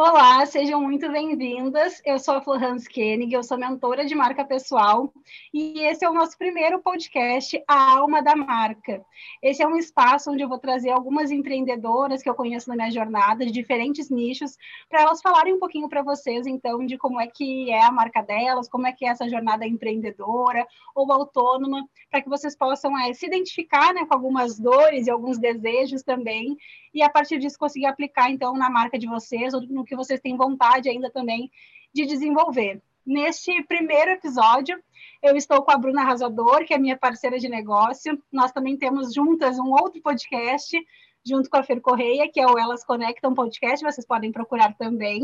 Olá, sejam muito bem-vindas. Eu sou a Florence Koenig, eu sou mentora de marca pessoal e esse é o nosso primeiro podcast, A Alma da Marca. Esse é um espaço onde eu vou trazer algumas empreendedoras que eu conheço na minha jornada, de diferentes nichos, para elas falarem um pouquinho para vocês, então, de como é que é a marca delas, como é que é essa jornada empreendedora ou autônoma, para que vocês possam é, se identificar né, com algumas dores e alguns desejos também, e a partir disso conseguir aplicar, então, na marca de vocês ou no que vocês têm vontade ainda também de desenvolver. Neste primeiro episódio, eu estou com a Bruna Arrasador, que é minha parceira de negócio. Nós também temos juntas um outro podcast, junto com a Fer Correia, que é o Elas Conectam Podcast, vocês podem procurar também.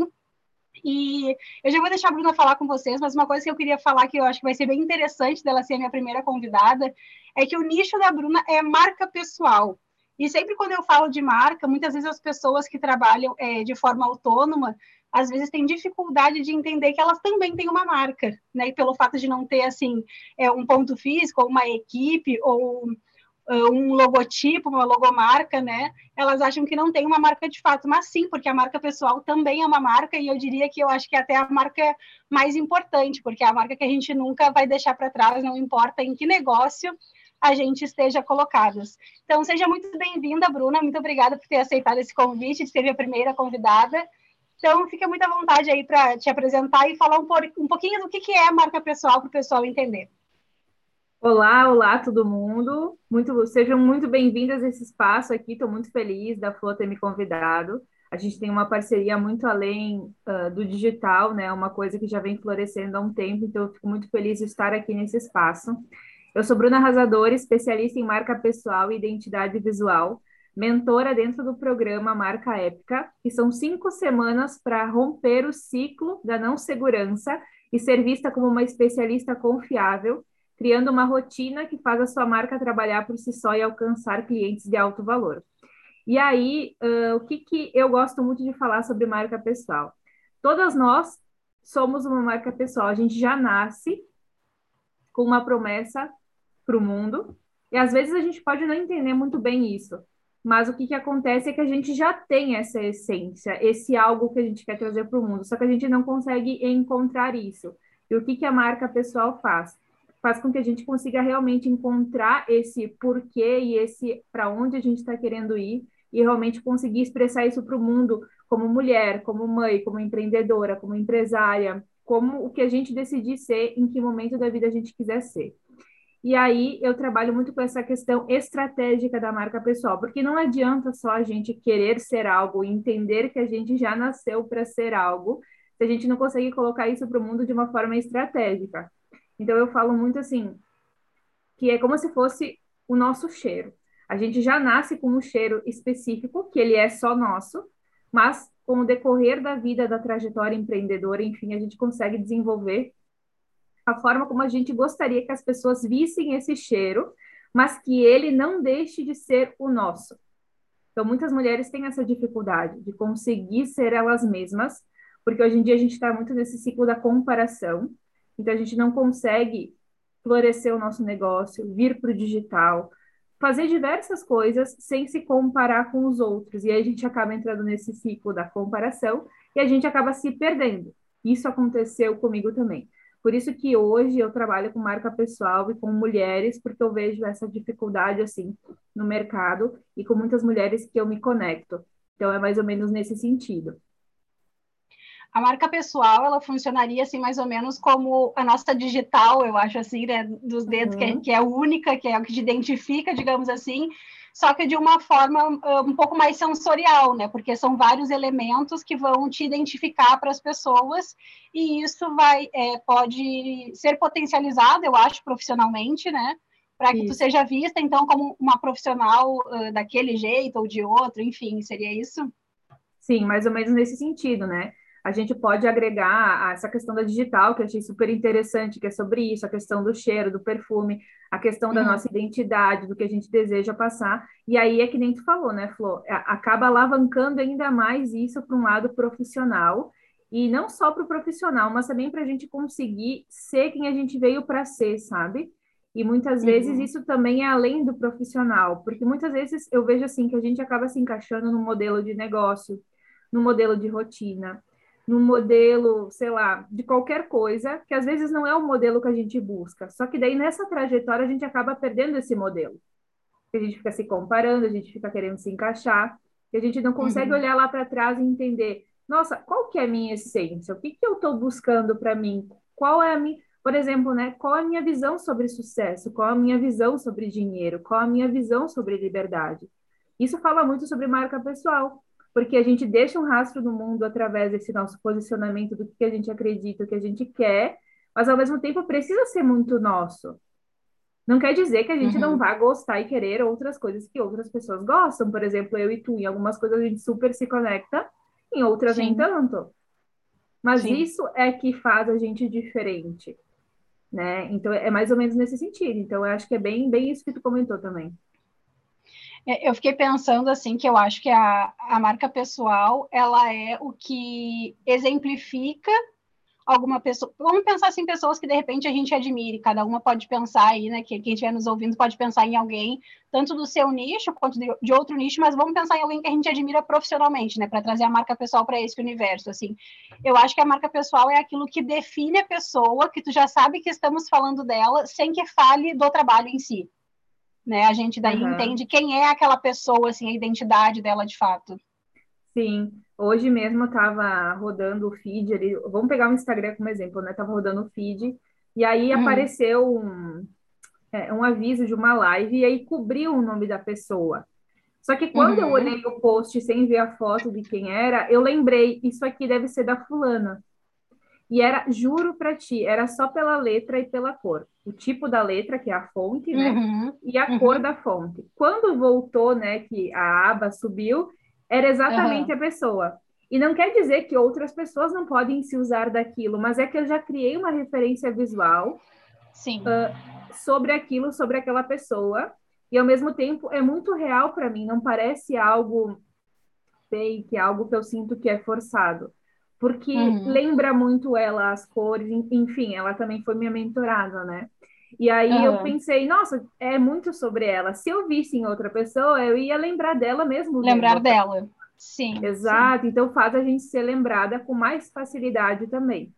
E eu já vou deixar a Bruna falar com vocês, mas uma coisa que eu queria falar que eu acho que vai ser bem interessante dela ser a minha primeira convidada é que o nicho da Bruna é marca pessoal. E sempre quando eu falo de marca, muitas vezes as pessoas que trabalham é, de forma autônoma, às vezes têm dificuldade de entender que elas também têm uma marca, né? E pelo fato de não ter, assim, é, um ponto físico, ou uma equipe, ou uh, um logotipo, uma logomarca, né? Elas acham que não tem uma marca de fato, mas sim, porque a marca pessoal também é uma marca, e eu diria que eu acho que é até a marca mais importante, porque é a marca que a gente nunca vai deixar para trás, não importa em que negócio a gente esteja colocados. Então, seja muito bem-vinda, Bruna. Muito obrigada por ter aceitado esse convite, de ser a primeira convidada. Então, fica muito à vontade aí para te apresentar e falar um, por, um pouquinho do que, que é marca pessoal para o pessoal entender. Olá, olá todo mundo. Muito, sejam muito bem-vindas a esse espaço aqui. Estou muito feliz da Flor ter me convidado. A gente tem uma parceria muito além uh, do digital, né? Uma coisa que já vem florescendo há um tempo, então eu fico muito feliz de estar aqui nesse espaço. Eu sou Bruna Arrasador, especialista em marca pessoal e identidade visual, mentora dentro do programa Marca Épica, que são cinco semanas para romper o ciclo da não segurança e ser vista como uma especialista confiável, criando uma rotina que faz a sua marca trabalhar por si só e alcançar clientes de alto valor. E aí, uh, o que, que eu gosto muito de falar sobre marca pessoal? Todas nós somos uma marca pessoal, a gente já nasce com uma promessa para o mundo. E às vezes a gente pode não entender muito bem isso, mas o que, que acontece é que a gente já tem essa essência, esse algo que a gente quer trazer para o mundo, só que a gente não consegue encontrar isso. E o que, que a marca pessoal faz? Faz com que a gente consiga realmente encontrar esse porquê e esse para onde a gente está querendo ir e realmente conseguir expressar isso para o mundo como mulher, como mãe, como empreendedora, como empresária, como o que a gente decidir ser, em que momento da vida a gente quiser ser. E aí eu trabalho muito com essa questão estratégica da marca pessoal, porque não adianta só a gente querer ser algo entender que a gente já nasceu para ser algo, se a gente não consegue colocar isso para o mundo de uma forma estratégica. Então eu falo muito assim, que é como se fosse o nosso cheiro. A gente já nasce com um cheiro específico, que ele é só nosso, mas com o decorrer da vida, da trajetória empreendedora, enfim, a gente consegue desenvolver a forma como a gente gostaria que as pessoas vissem esse cheiro, mas que ele não deixe de ser o nosso. Então, muitas mulheres têm essa dificuldade de conseguir ser elas mesmas, porque hoje em dia a gente está muito nesse ciclo da comparação, então a gente não consegue florescer o nosso negócio, vir para o digital, fazer diversas coisas sem se comparar com os outros. E aí a gente acaba entrando nesse ciclo da comparação e a gente acaba se perdendo. Isso aconteceu comigo também. Por isso que hoje eu trabalho com marca pessoal e com mulheres, porque eu vejo essa dificuldade assim no mercado e com muitas mulheres que eu me conecto. Então é mais ou menos nesse sentido. A marca pessoal, ela funcionaria assim mais ou menos como a nossa digital, eu acho assim, né, dos dedos, uhum. que, é, que é única, que é o que te identifica, digamos assim, só que de uma forma um pouco mais sensorial, né? Porque são vários elementos que vão te identificar para as pessoas e isso vai é, pode ser potencializado, eu acho, profissionalmente, né? Para que isso. tu seja vista, então, como uma profissional uh, daquele jeito ou de outro, enfim, seria isso? Sim, mais ou menos nesse sentido, né? A gente pode agregar essa questão da digital, que eu achei super interessante, que é sobre isso, a questão do cheiro, do perfume, a questão da uhum. nossa identidade, do que a gente deseja passar. E aí é que nem tu falou, né, Flor? Acaba alavancando ainda mais isso para um lado profissional, e não só para o profissional, mas também para a gente conseguir ser quem a gente veio para ser, sabe? E muitas uhum. vezes isso também é além do profissional, porque muitas vezes eu vejo assim que a gente acaba se encaixando no modelo de negócio, no modelo de rotina, no modelo, sei lá, de qualquer coisa, que às vezes não é o modelo que a gente busca. Só que daí nessa trajetória a gente acaba perdendo esse modelo. A gente fica se comparando, a gente fica querendo se encaixar, e a gente não consegue uhum. olhar lá para trás e entender, nossa, qual que é a minha essência? O que que eu estou buscando para mim? Qual é a minha, por exemplo, né, qual é a minha visão sobre sucesso? Qual a minha visão sobre dinheiro? Qual a minha visão sobre liberdade? Isso fala muito sobre marca pessoal porque a gente deixa um rastro no mundo através desse nosso posicionamento do que a gente acredita, o que a gente quer, mas ao mesmo tempo precisa ser muito nosso. Não quer dizer que a gente uhum. não vá gostar e querer outras coisas que outras pessoas gostam. Por exemplo, eu e tu, em algumas coisas a gente super se conecta, em outras Sim. nem tanto. Mas Sim. isso é que faz a gente diferente, né? Então é mais ou menos nesse sentido. Então eu acho que é bem, bem isso que tu comentou também. É, eu fiquei pensando assim que eu acho que a, a marca pessoal ela é o que exemplifica alguma pessoa. Vamos pensar assim, pessoas que de repente a gente admire, cada uma pode pensar aí, né? Que quem estiver nos ouvindo pode pensar em alguém, tanto do seu nicho quanto de, outro nicho, mas vamos pensar em alguém que a gente admira profissionalmente, né? Para trazer a marca pessoal para esse universo. Assim, eu acho que a marca pessoal é aquilo que define a pessoa, que tu já sabe que estamos falando dela, sem que fale do trabalho em si né? A gente daí uhum. entende quem é aquela pessoa, assim, a identidade dela de fato. Sim, hoje mesmo eu estava rodando o feed ali, vamos pegar o Instagram como exemplo, né? Tava rodando o feed e aí hum. apareceu um, é, um aviso de uma live e aí cobriu o nome da pessoa. Só que quando uhum. eu olhei o post sem ver a foto de quem era, eu lembrei, isso aqui deve ser da fulana. E era, juro para ti, era só pela letra e pela cor. O tipo da letra, que é a fonte, né? Uhum, e a uhum. cor da fonte. Quando voltou, né, que a aba subiu, era exatamente uhum. a pessoa. E não quer dizer que outras pessoas não podem se usar daquilo, mas é que eu já criei uma referência visual uh, sobre aquilo, sobre aquela pessoa, e ao mesmo tempo é muito real para mim, não parece algo fake, algo que eu sinto que é forçado porque uhum. lembra muito ela as cores, enfim, ela também foi minha mentorada, né? E aí uhum. eu pensei, nossa, é muito sobre ela. Se eu visse em outra pessoa, eu ia lembrar dela mesmo. Lembrar dela. Sim. Exato. Sim. Então faz a gente ser lembrada com mais facilidade também.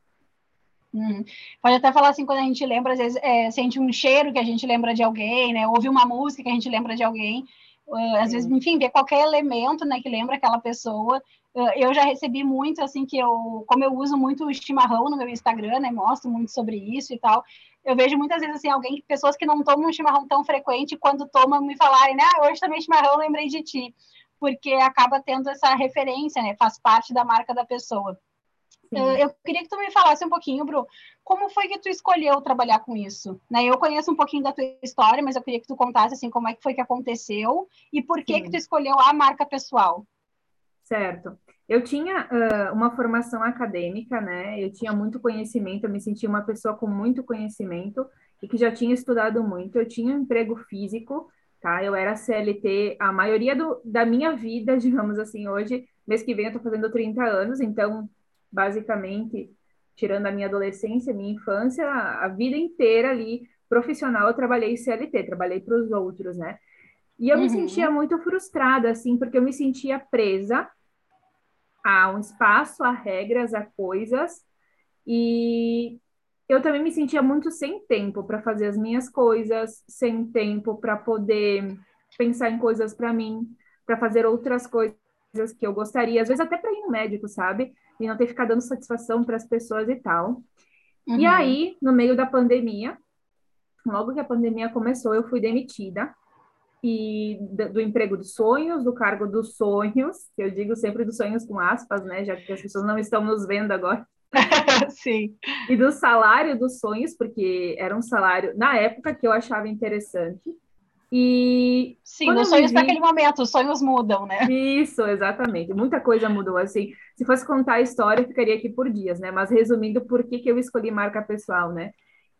Uhum. Pode até falar assim, quando a gente lembra, às vezes é, sente um cheiro que a gente lembra de alguém, né? Ouve uma música que a gente lembra de alguém. Uh, às vezes, enfim, ver qualquer elemento, né, que lembra aquela pessoa, eu já recebi muito, assim, que eu, como eu uso muito o chimarrão no meu Instagram, né, mostro muito sobre isso e tal, eu vejo muitas vezes, assim, alguém, pessoas que não tomam chimarrão tão frequente, quando tomam, me falarem, né, ah, hoje também chimarrão, lembrei de ti, porque acaba tendo essa referência, né, faz parte da marca da pessoa. Eu, eu queria que tu me falasse um pouquinho, Bru, como foi que tu escolheu trabalhar com isso? Né, eu conheço um pouquinho da tua história, mas eu queria que tu contasse, assim, como é que foi que aconteceu e por que Sim. que tu escolheu a marca pessoal. Certo. Eu tinha uh, uma formação acadêmica, né? Eu tinha muito conhecimento, eu me sentia uma pessoa com muito conhecimento e que já tinha estudado muito. Eu tinha um emprego físico, tá? Eu era CLT a maioria do, da minha vida, digamos assim, hoje. Mês que vem eu tô fazendo 30 anos, então, basicamente, tirando a minha adolescência, minha infância, a vida inteira ali, profissional, eu trabalhei CLT, trabalhei para os outros, né? E eu uhum. me sentia muito frustrada, assim, porque eu me sentia presa a um espaço, a regras, a coisas. E eu também me sentia muito sem tempo para fazer as minhas coisas, sem tempo para poder pensar em coisas para mim, para fazer outras coisas que eu gostaria, às vezes até para ir no médico, sabe? E não ter que ficar dando satisfação para as pessoas e tal. Uhum. E aí, no meio da pandemia, logo que a pandemia começou, eu fui demitida e do emprego dos sonhos, do cargo dos sonhos, que eu digo sempre dos sonhos com aspas, né, já que as pessoas não estão nos vendo agora. Sim. E do salário dos sonhos, porque era um salário na época que eu achava interessante. E sim, os sonhos vi... naquele momento, os sonhos mudam, né? Isso, exatamente. Muita coisa mudou assim. Se fosse contar a história, ficaria aqui por dias, né? Mas resumindo, por que, que eu escolhi marca pessoal, né?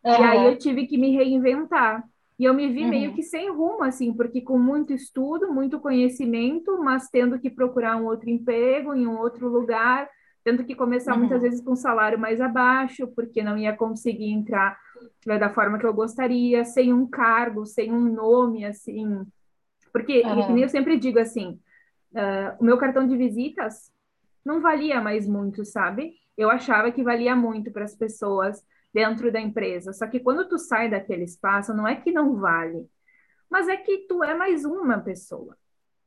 Uhum. E aí eu tive que me reinventar. E eu me vi uhum. meio que sem rumo, assim, porque com muito estudo, muito conhecimento, mas tendo que procurar um outro emprego em um outro lugar, tendo que começar uhum. muitas vezes com um salário mais abaixo, porque não ia conseguir entrar né, da forma que eu gostaria, sem um cargo, sem um nome, assim. Porque, uhum. eu sempre digo assim, uh, o meu cartão de visitas não valia mais muito, sabe? Eu achava que valia muito para as pessoas dentro da empresa. Só que quando tu sai daquele espaço, não é que não vale, mas é que tu é mais uma pessoa.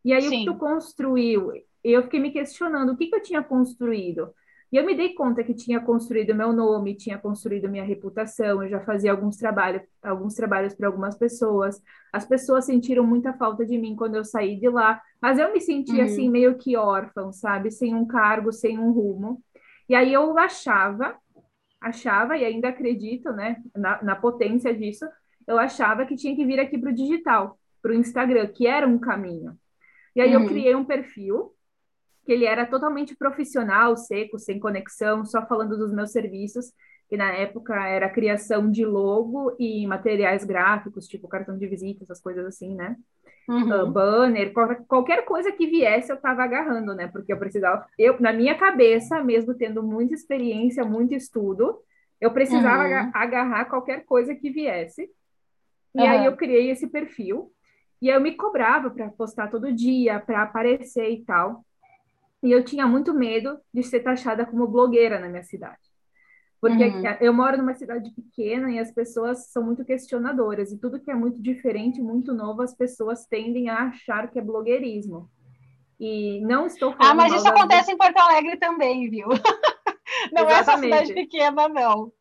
E aí Sim. o que tu construiu? Eu fiquei me questionando o que, que eu tinha construído. E eu me dei conta que tinha construído meu nome, tinha construído minha reputação, eu já fazia alguns trabalhos, alguns trabalhos para algumas pessoas. As pessoas sentiram muita falta de mim quando eu saí de lá, mas eu me senti uhum. assim meio que órfão, sabe, sem um cargo, sem um rumo. E aí eu achava, achava e ainda acredito, né, na, na potência disso, eu achava que tinha que vir aqui para o digital, para o Instagram, que era um caminho. E aí uhum. eu criei um perfil que ele era totalmente profissional, seco, sem conexão, só falando dos meus serviços, que na época era criação de logo e materiais gráficos, tipo cartão de visita, essas coisas assim, né? Uhum. Uh, banner, qualquer coisa que viesse eu estava agarrando, né? Porque eu precisava, eu na minha cabeça, mesmo tendo muita experiência, muito estudo, eu precisava uhum. agarrar qualquer coisa que viesse. E uhum. aí eu criei esse perfil e eu me cobrava para postar todo dia, para aparecer e tal. E eu tinha muito medo de ser taxada como blogueira na minha cidade. Porque uhum. eu moro numa cidade pequena e as pessoas são muito questionadoras. E tudo que é muito diferente, muito novo, as pessoas tendem a achar que é blogueirismo. E não estou falando. Ah, mas isso acontece em Porto Alegre também, viu? não Exatamente. é só cidade pequena, não.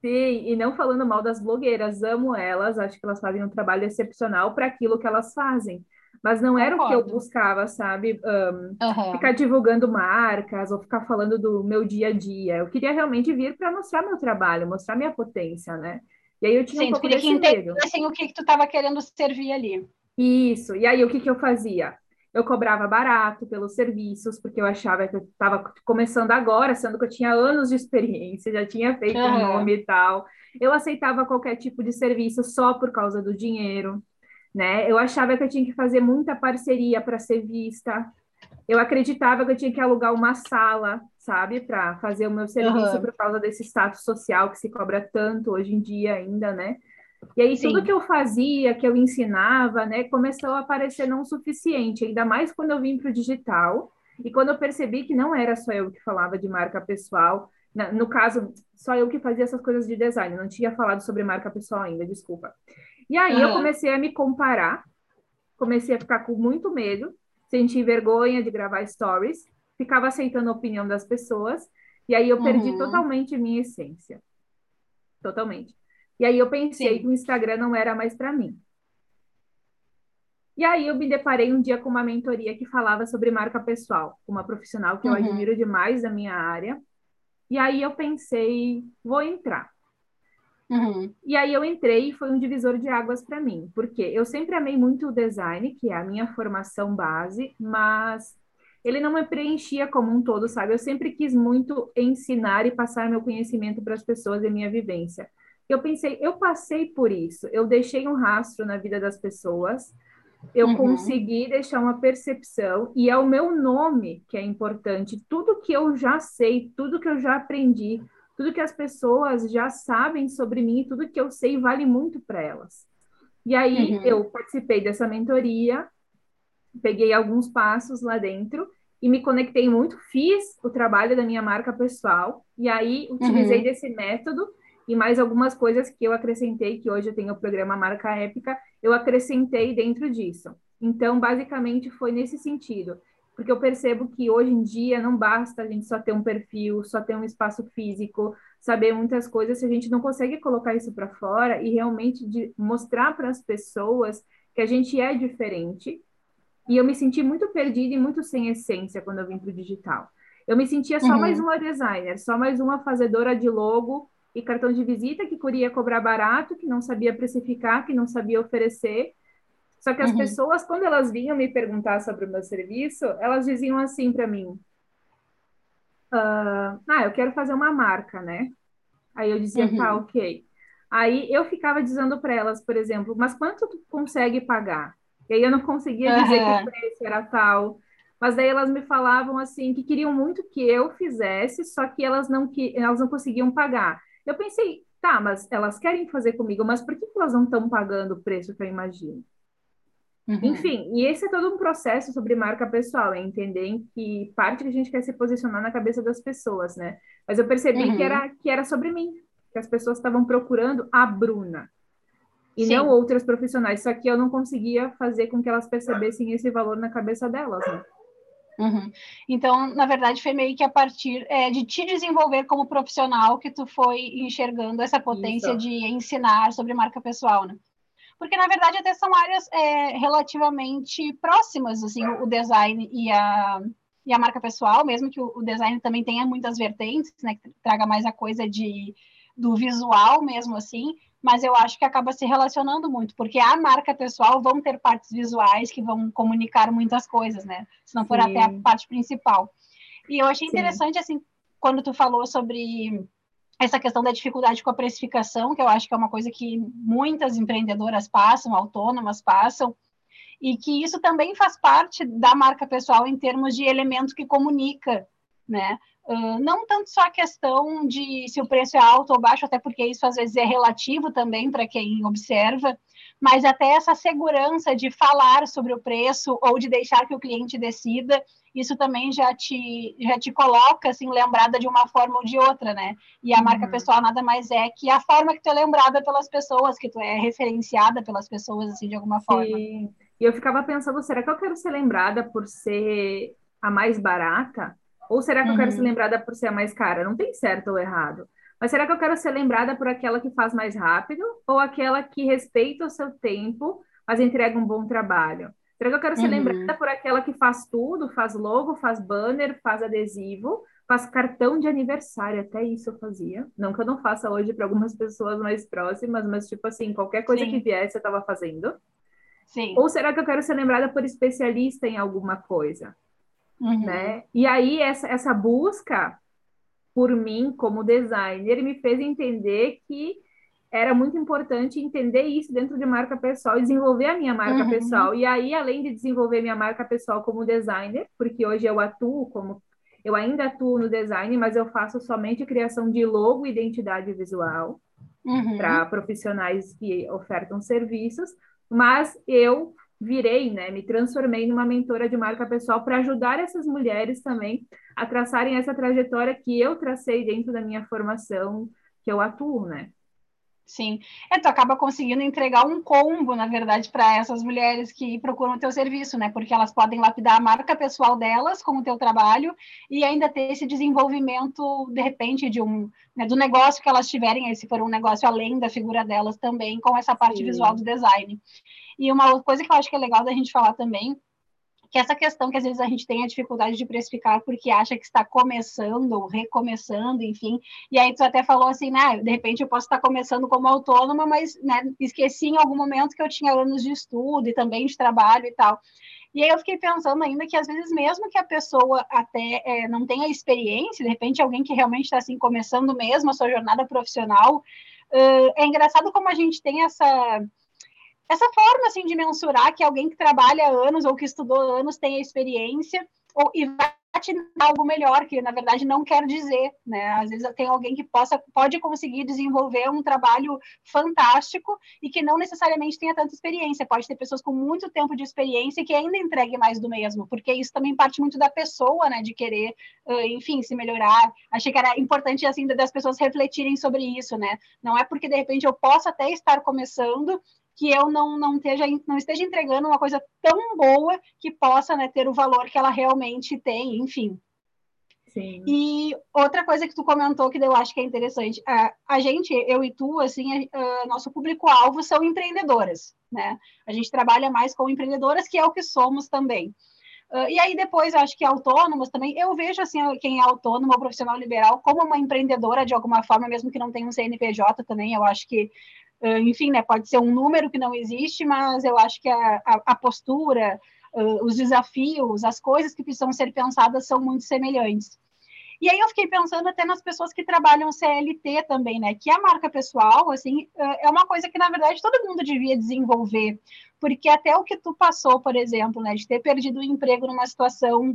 Sim, e não falando mal das blogueiras, amo elas, acho que elas fazem um trabalho excepcional para aquilo que elas fazem. Mas não era Concordo. o que eu buscava, sabe? Um, uhum. Ficar divulgando marcas ou ficar falando do meu dia a dia. Eu queria realmente vir para mostrar meu trabalho, mostrar minha potência, né? E aí eu tinha Sim, um pouco queria que entendessem o que, que tu estava querendo servir ali. Isso. E aí o que, que eu fazia? Eu cobrava barato pelos serviços, porque eu achava que eu estava começando agora, sendo que eu tinha anos de experiência, já tinha feito uhum. um nome e tal. Eu aceitava qualquer tipo de serviço só por causa do dinheiro né? Eu achava que eu tinha que fazer muita parceria para ser vista. Eu acreditava que eu tinha que alugar uma sala, sabe, para fazer o meu serviço uhum. por causa desse status social que se cobra tanto hoje em dia ainda, né? E aí Sim. tudo que eu fazia, que eu ensinava, né, começou a parecer não suficiente, ainda mais quando eu vim para o digital e quando eu percebi que não era só eu que falava de marca pessoal, no caso, só eu que fazia essas coisas de design, não tinha falado sobre marca pessoal ainda, desculpa. E aí uhum. eu comecei a me comparar, comecei a ficar com muito medo, senti vergonha de gravar stories, ficava aceitando a opinião das pessoas, e aí eu perdi uhum. totalmente minha essência. Totalmente. E aí eu pensei Sim. que o Instagram não era mais para mim. E aí eu me deparei um dia com uma mentoria que falava sobre marca pessoal, uma profissional que uhum. eu admiro demais da minha área. E aí eu pensei, vou entrar. Uhum. E aí eu entrei e foi um divisor de águas para mim, porque eu sempre amei muito o design, que é a minha formação base, mas ele não me preenchia como um todo, sabe? Eu sempre quis muito ensinar e passar meu conhecimento para as pessoas e minha vivência. Eu pensei, eu passei por isso, eu deixei um rastro na vida das pessoas, eu uhum. consegui deixar uma percepção, e é o meu nome que é importante. Tudo que eu já sei, tudo que eu já aprendi, tudo que as pessoas já sabem sobre mim, tudo que eu sei vale muito para elas. E aí uhum. eu participei dessa mentoria, peguei alguns passos lá dentro e me conectei muito, fiz o trabalho da minha marca pessoal e aí utilizei uhum. desse método e mais algumas coisas que eu acrescentei, que hoje eu tenho o programa Marca Épica, eu acrescentei dentro disso. Então, basicamente, foi nesse sentido porque eu percebo que hoje em dia não basta a gente só ter um perfil, só ter um espaço físico, saber muitas coisas, se a gente não consegue colocar isso para fora e realmente mostrar para as pessoas que a gente é diferente. E eu me senti muito perdida e muito sem essência quando eu vim para o digital. Eu me sentia só uhum. mais uma designer, só mais uma fazedora de logo e cartão de visita que queria cobrar barato, que não sabia precificar, que não sabia oferecer só que as uhum. pessoas, quando elas vinham me perguntar sobre o meu serviço, elas diziam assim para mim: ah, ah, eu quero fazer uma marca, né? Aí eu dizia, tá, uhum. tá, ok. Aí eu ficava dizendo para elas, por exemplo, mas quanto tu consegue pagar? E aí eu não conseguia dizer uhum. que o preço era tal. Mas daí elas me falavam assim que queriam muito que eu fizesse, só que elas não que elas não conseguiam pagar. Eu pensei, tá, mas elas querem fazer comigo, mas por que elas não estão pagando o preço que eu imagino? Uhum. Enfim, e esse é todo um processo sobre marca pessoal, é entender que parte que a gente quer se posicionar na cabeça das pessoas, né? Mas eu percebi uhum. que, era, que era sobre mim, que as pessoas estavam procurando a Bruna e Sim. não outras profissionais. Só que eu não conseguia fazer com que elas percebessem esse valor na cabeça delas, né? Uhum. Então, na verdade, foi meio que a partir é, de te desenvolver como profissional que tu foi enxergando essa potência Isso. de ensinar sobre marca pessoal, né? Porque, na verdade, até são áreas é, relativamente próximas, assim, o design e a, e a marca pessoal, mesmo que o, o design também tenha muitas vertentes, né? Que traga mais a coisa de, do visual mesmo, assim, mas eu acho que acaba se relacionando muito, porque a marca pessoal vão ter partes visuais que vão comunicar muitas coisas, né? Se não for Sim. até a parte principal. E eu achei interessante, Sim. assim, quando tu falou sobre essa questão da dificuldade com a precificação, que eu acho que é uma coisa que muitas empreendedoras passam, autônomas passam, e que isso também faz parte da marca pessoal em termos de elemento que comunica, né? Uh, não tanto só a questão de se o preço é alto ou baixo, até porque isso às vezes é relativo também para quem observa, mas até essa segurança de falar sobre o preço ou de deixar que o cliente decida, isso também já te, já te coloca assim, lembrada de uma forma ou de outra, né? E a uhum. marca pessoal nada mais é que a forma que tu é lembrada pelas pessoas, que tu é referenciada pelas pessoas, assim, de alguma forma. Sim. E eu ficava pensando, será que eu quero ser lembrada por ser a mais barata? Ou será que uhum. eu quero ser uhum. lembrada por ser a mais cara? Não tem certo ou errado. Mas será que eu quero ser lembrada por aquela que faz mais rápido ou aquela que respeita o seu tempo, mas entrega um bom trabalho? Será que eu quero ser uhum. lembrada por aquela que faz tudo, faz logo, faz banner, faz adesivo, faz cartão de aniversário, até isso eu fazia. Não que eu não faça hoje para algumas pessoas mais próximas, mas tipo assim, qualquer coisa Sim. que viesse eu estava fazendo. Sim. Ou será que eu quero ser lembrada por especialista em alguma coisa? Uhum. Né? E aí, essa, essa busca por mim, como designer, me fez entender que era muito importante entender isso dentro de marca pessoal e desenvolver a minha marca uhum. pessoal. E aí, além de desenvolver minha marca pessoal como designer, porque hoje eu atuo como. Eu ainda atuo no design, mas eu faço somente criação de logo e identidade visual uhum. para profissionais que ofertam serviços, mas eu virei, né, me transformei numa mentora de marca pessoal para ajudar essas mulheres também a traçarem essa trajetória que eu tracei dentro da minha formação que eu atuo, né? Sim. É, tu acaba conseguindo entregar um combo, na verdade, para essas mulheres que procuram o teu serviço, né? Porque elas podem lapidar a marca pessoal delas com o teu trabalho e ainda ter esse desenvolvimento, de repente, de um né, do negócio que elas tiverem, se for um negócio além da figura delas também, com essa parte Sim. visual do design. E uma coisa que eu acho que é legal da gente falar também, que essa questão que às vezes a gente tem a dificuldade de precificar porque acha que está começando ou recomeçando, enfim, e aí tu até falou assim, né, de repente eu posso estar começando como autônoma, mas né, esqueci em algum momento que eu tinha anos de estudo e também de trabalho e tal. E aí eu fiquei pensando ainda que às vezes mesmo que a pessoa até é, não tenha experiência, de repente alguém que realmente está assim começando mesmo a sua jornada profissional, uh, é engraçado como a gente tem essa essa forma assim de mensurar que alguém que trabalha anos ou que estudou anos tem experiência ou, e vai te dar algo melhor, que na verdade não quer dizer, né? Às vezes tem alguém que possa pode conseguir desenvolver um trabalho fantástico e que não necessariamente tenha tanta experiência. Pode ter pessoas com muito tempo de experiência que ainda entregue mais do mesmo, porque isso também parte muito da pessoa, né? De querer, enfim, se melhorar. Achei que era importante assim das pessoas refletirem sobre isso, né? Não é porque de repente eu possa até estar começando que eu não, não, esteja, não esteja entregando uma coisa tão boa que possa né, ter o valor que ela realmente tem, enfim. Sim. E outra coisa que tu comentou que eu acho que é interessante, a, a gente, eu e tu, assim, a, a, nosso público-alvo são empreendedoras, né? A gente trabalha mais com empreendedoras, que é o que somos também. Uh, e aí depois, eu acho que autônomos também, eu vejo assim, quem é autônomo ou profissional liberal como uma empreendedora de alguma forma, mesmo que não tenha um CNPJ também, eu acho que enfim, né, pode ser um número que não existe, mas eu acho que a, a, a postura, uh, os desafios, as coisas que precisam ser pensadas são muito semelhantes. E aí eu fiquei pensando até nas pessoas que trabalham CLT também, né? Que a marca pessoal, assim, é uma coisa que, na verdade, todo mundo devia desenvolver. Porque até o que tu passou, por exemplo, né? De ter perdido o emprego numa situação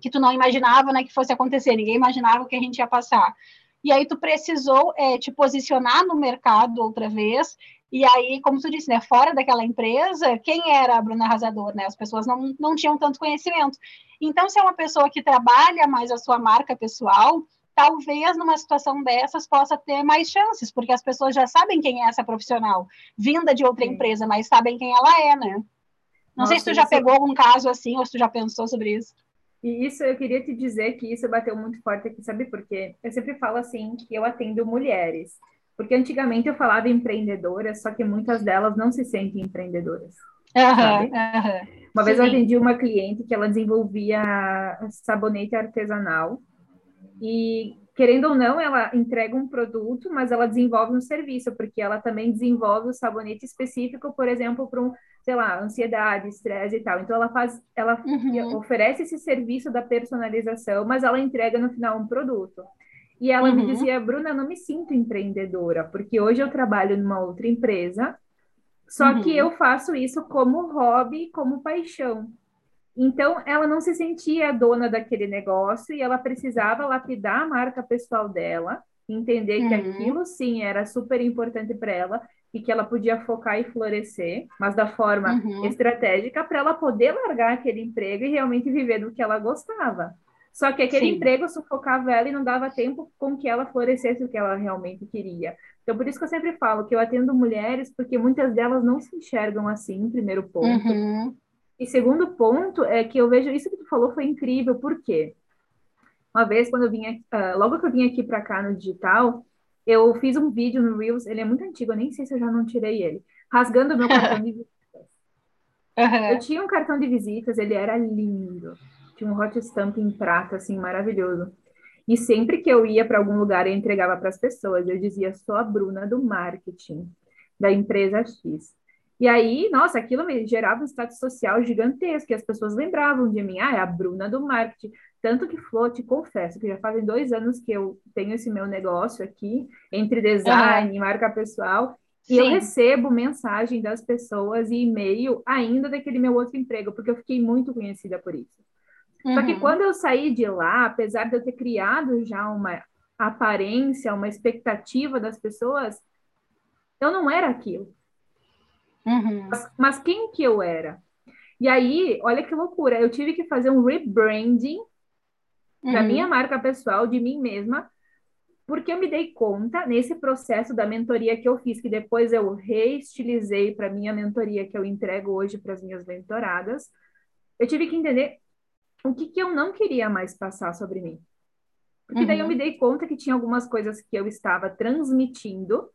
que tu não imaginava, né? Que fosse acontecer. Ninguém imaginava que a gente ia passar e aí tu precisou é, te posicionar no mercado outra vez, e aí, como tu disse, né, fora daquela empresa, quem era a Bruna Arrasador, né? As pessoas não, não tinham tanto conhecimento. Então, se é uma pessoa que trabalha mais a sua marca pessoal, talvez numa situação dessas possa ter mais chances, porque as pessoas já sabem quem é essa profissional, vinda de outra Sim. empresa, mas sabem quem ela é, né? Não Nossa, sei se tu já pegou algum caso assim, ou se tu já pensou sobre isso. E isso eu queria te dizer que isso bateu muito forte aqui, sabe por quê? Eu sempre falo assim que eu atendo mulheres. Porque antigamente eu falava empreendedoras, só que muitas delas não se sentem empreendedoras. Uhum, uhum. Uma vez Sim. eu atendi uma cliente que ela desenvolvia sabonete artesanal e querendo ou não, ela entrega um produto, mas ela desenvolve um serviço, porque ela também desenvolve o sabonete específico, por exemplo, para um, sei lá, ansiedade, estresse e tal. Então ela faz, ela uhum. oferece esse serviço da personalização, mas ela entrega no final um produto. E ela uhum. me dizia, Bruna, eu não me sinto empreendedora, porque hoje eu trabalho numa outra empresa, só uhum. que eu faço isso como hobby, como paixão. Então, ela não se sentia dona daquele negócio e ela precisava lapidar a marca pessoal dela, entender uhum. que aquilo sim era super importante para ela e que ela podia focar e florescer, mas da forma uhum. estratégica para ela poder largar aquele emprego e realmente viver do que ela gostava. Só que aquele sim. emprego sufocava ela e não dava tempo com que ela florescesse o que ela realmente queria. Então, por isso que eu sempre falo que eu atendo mulheres, porque muitas delas não se enxergam assim, primeiro ponto. Uhum. E segundo ponto é que eu vejo isso que tu falou foi incrível, por quê? Uma vez, quando eu vinha, uh, logo que eu vim aqui para cá no digital, eu fiz um vídeo no Reels, ele é muito antigo, eu nem sei se eu já não tirei ele, rasgando meu cartão de visitas. Uhum. Eu tinha um cartão de visitas, ele era lindo, tinha um hot stamp em prata, assim, maravilhoso. E sempre que eu ia para algum lugar, eu entregava para as pessoas, eu dizia, sou a Bruna do marketing da empresa X. E aí, nossa, aquilo me gerava um status social gigantesco, e as pessoas lembravam de mim, ah, é a Bruna do marketing. Tanto que, Flô, te confesso que já fazem dois anos que eu tenho esse meu negócio aqui, entre design uhum. e marca pessoal, e Sim. eu recebo mensagem das pessoas e e-mail ainda daquele meu outro emprego, porque eu fiquei muito conhecida por isso. Uhum. Só que uhum. quando eu saí de lá, apesar de eu ter criado já uma aparência, uma expectativa das pessoas, eu não era aquilo. Uhum. Mas, mas, quem que eu era? E aí, olha que loucura, eu tive que fazer um rebranding uhum. da minha marca pessoal, de mim mesma, porque eu me dei conta nesse processo da mentoria que eu fiz, que depois eu reestilizei para minha mentoria que eu entrego hoje para as minhas mentoradas, eu tive que entender o que, que eu não queria mais passar sobre mim. Porque uhum. daí eu uhum. me dei conta que tinha algumas coisas que eu estava transmitindo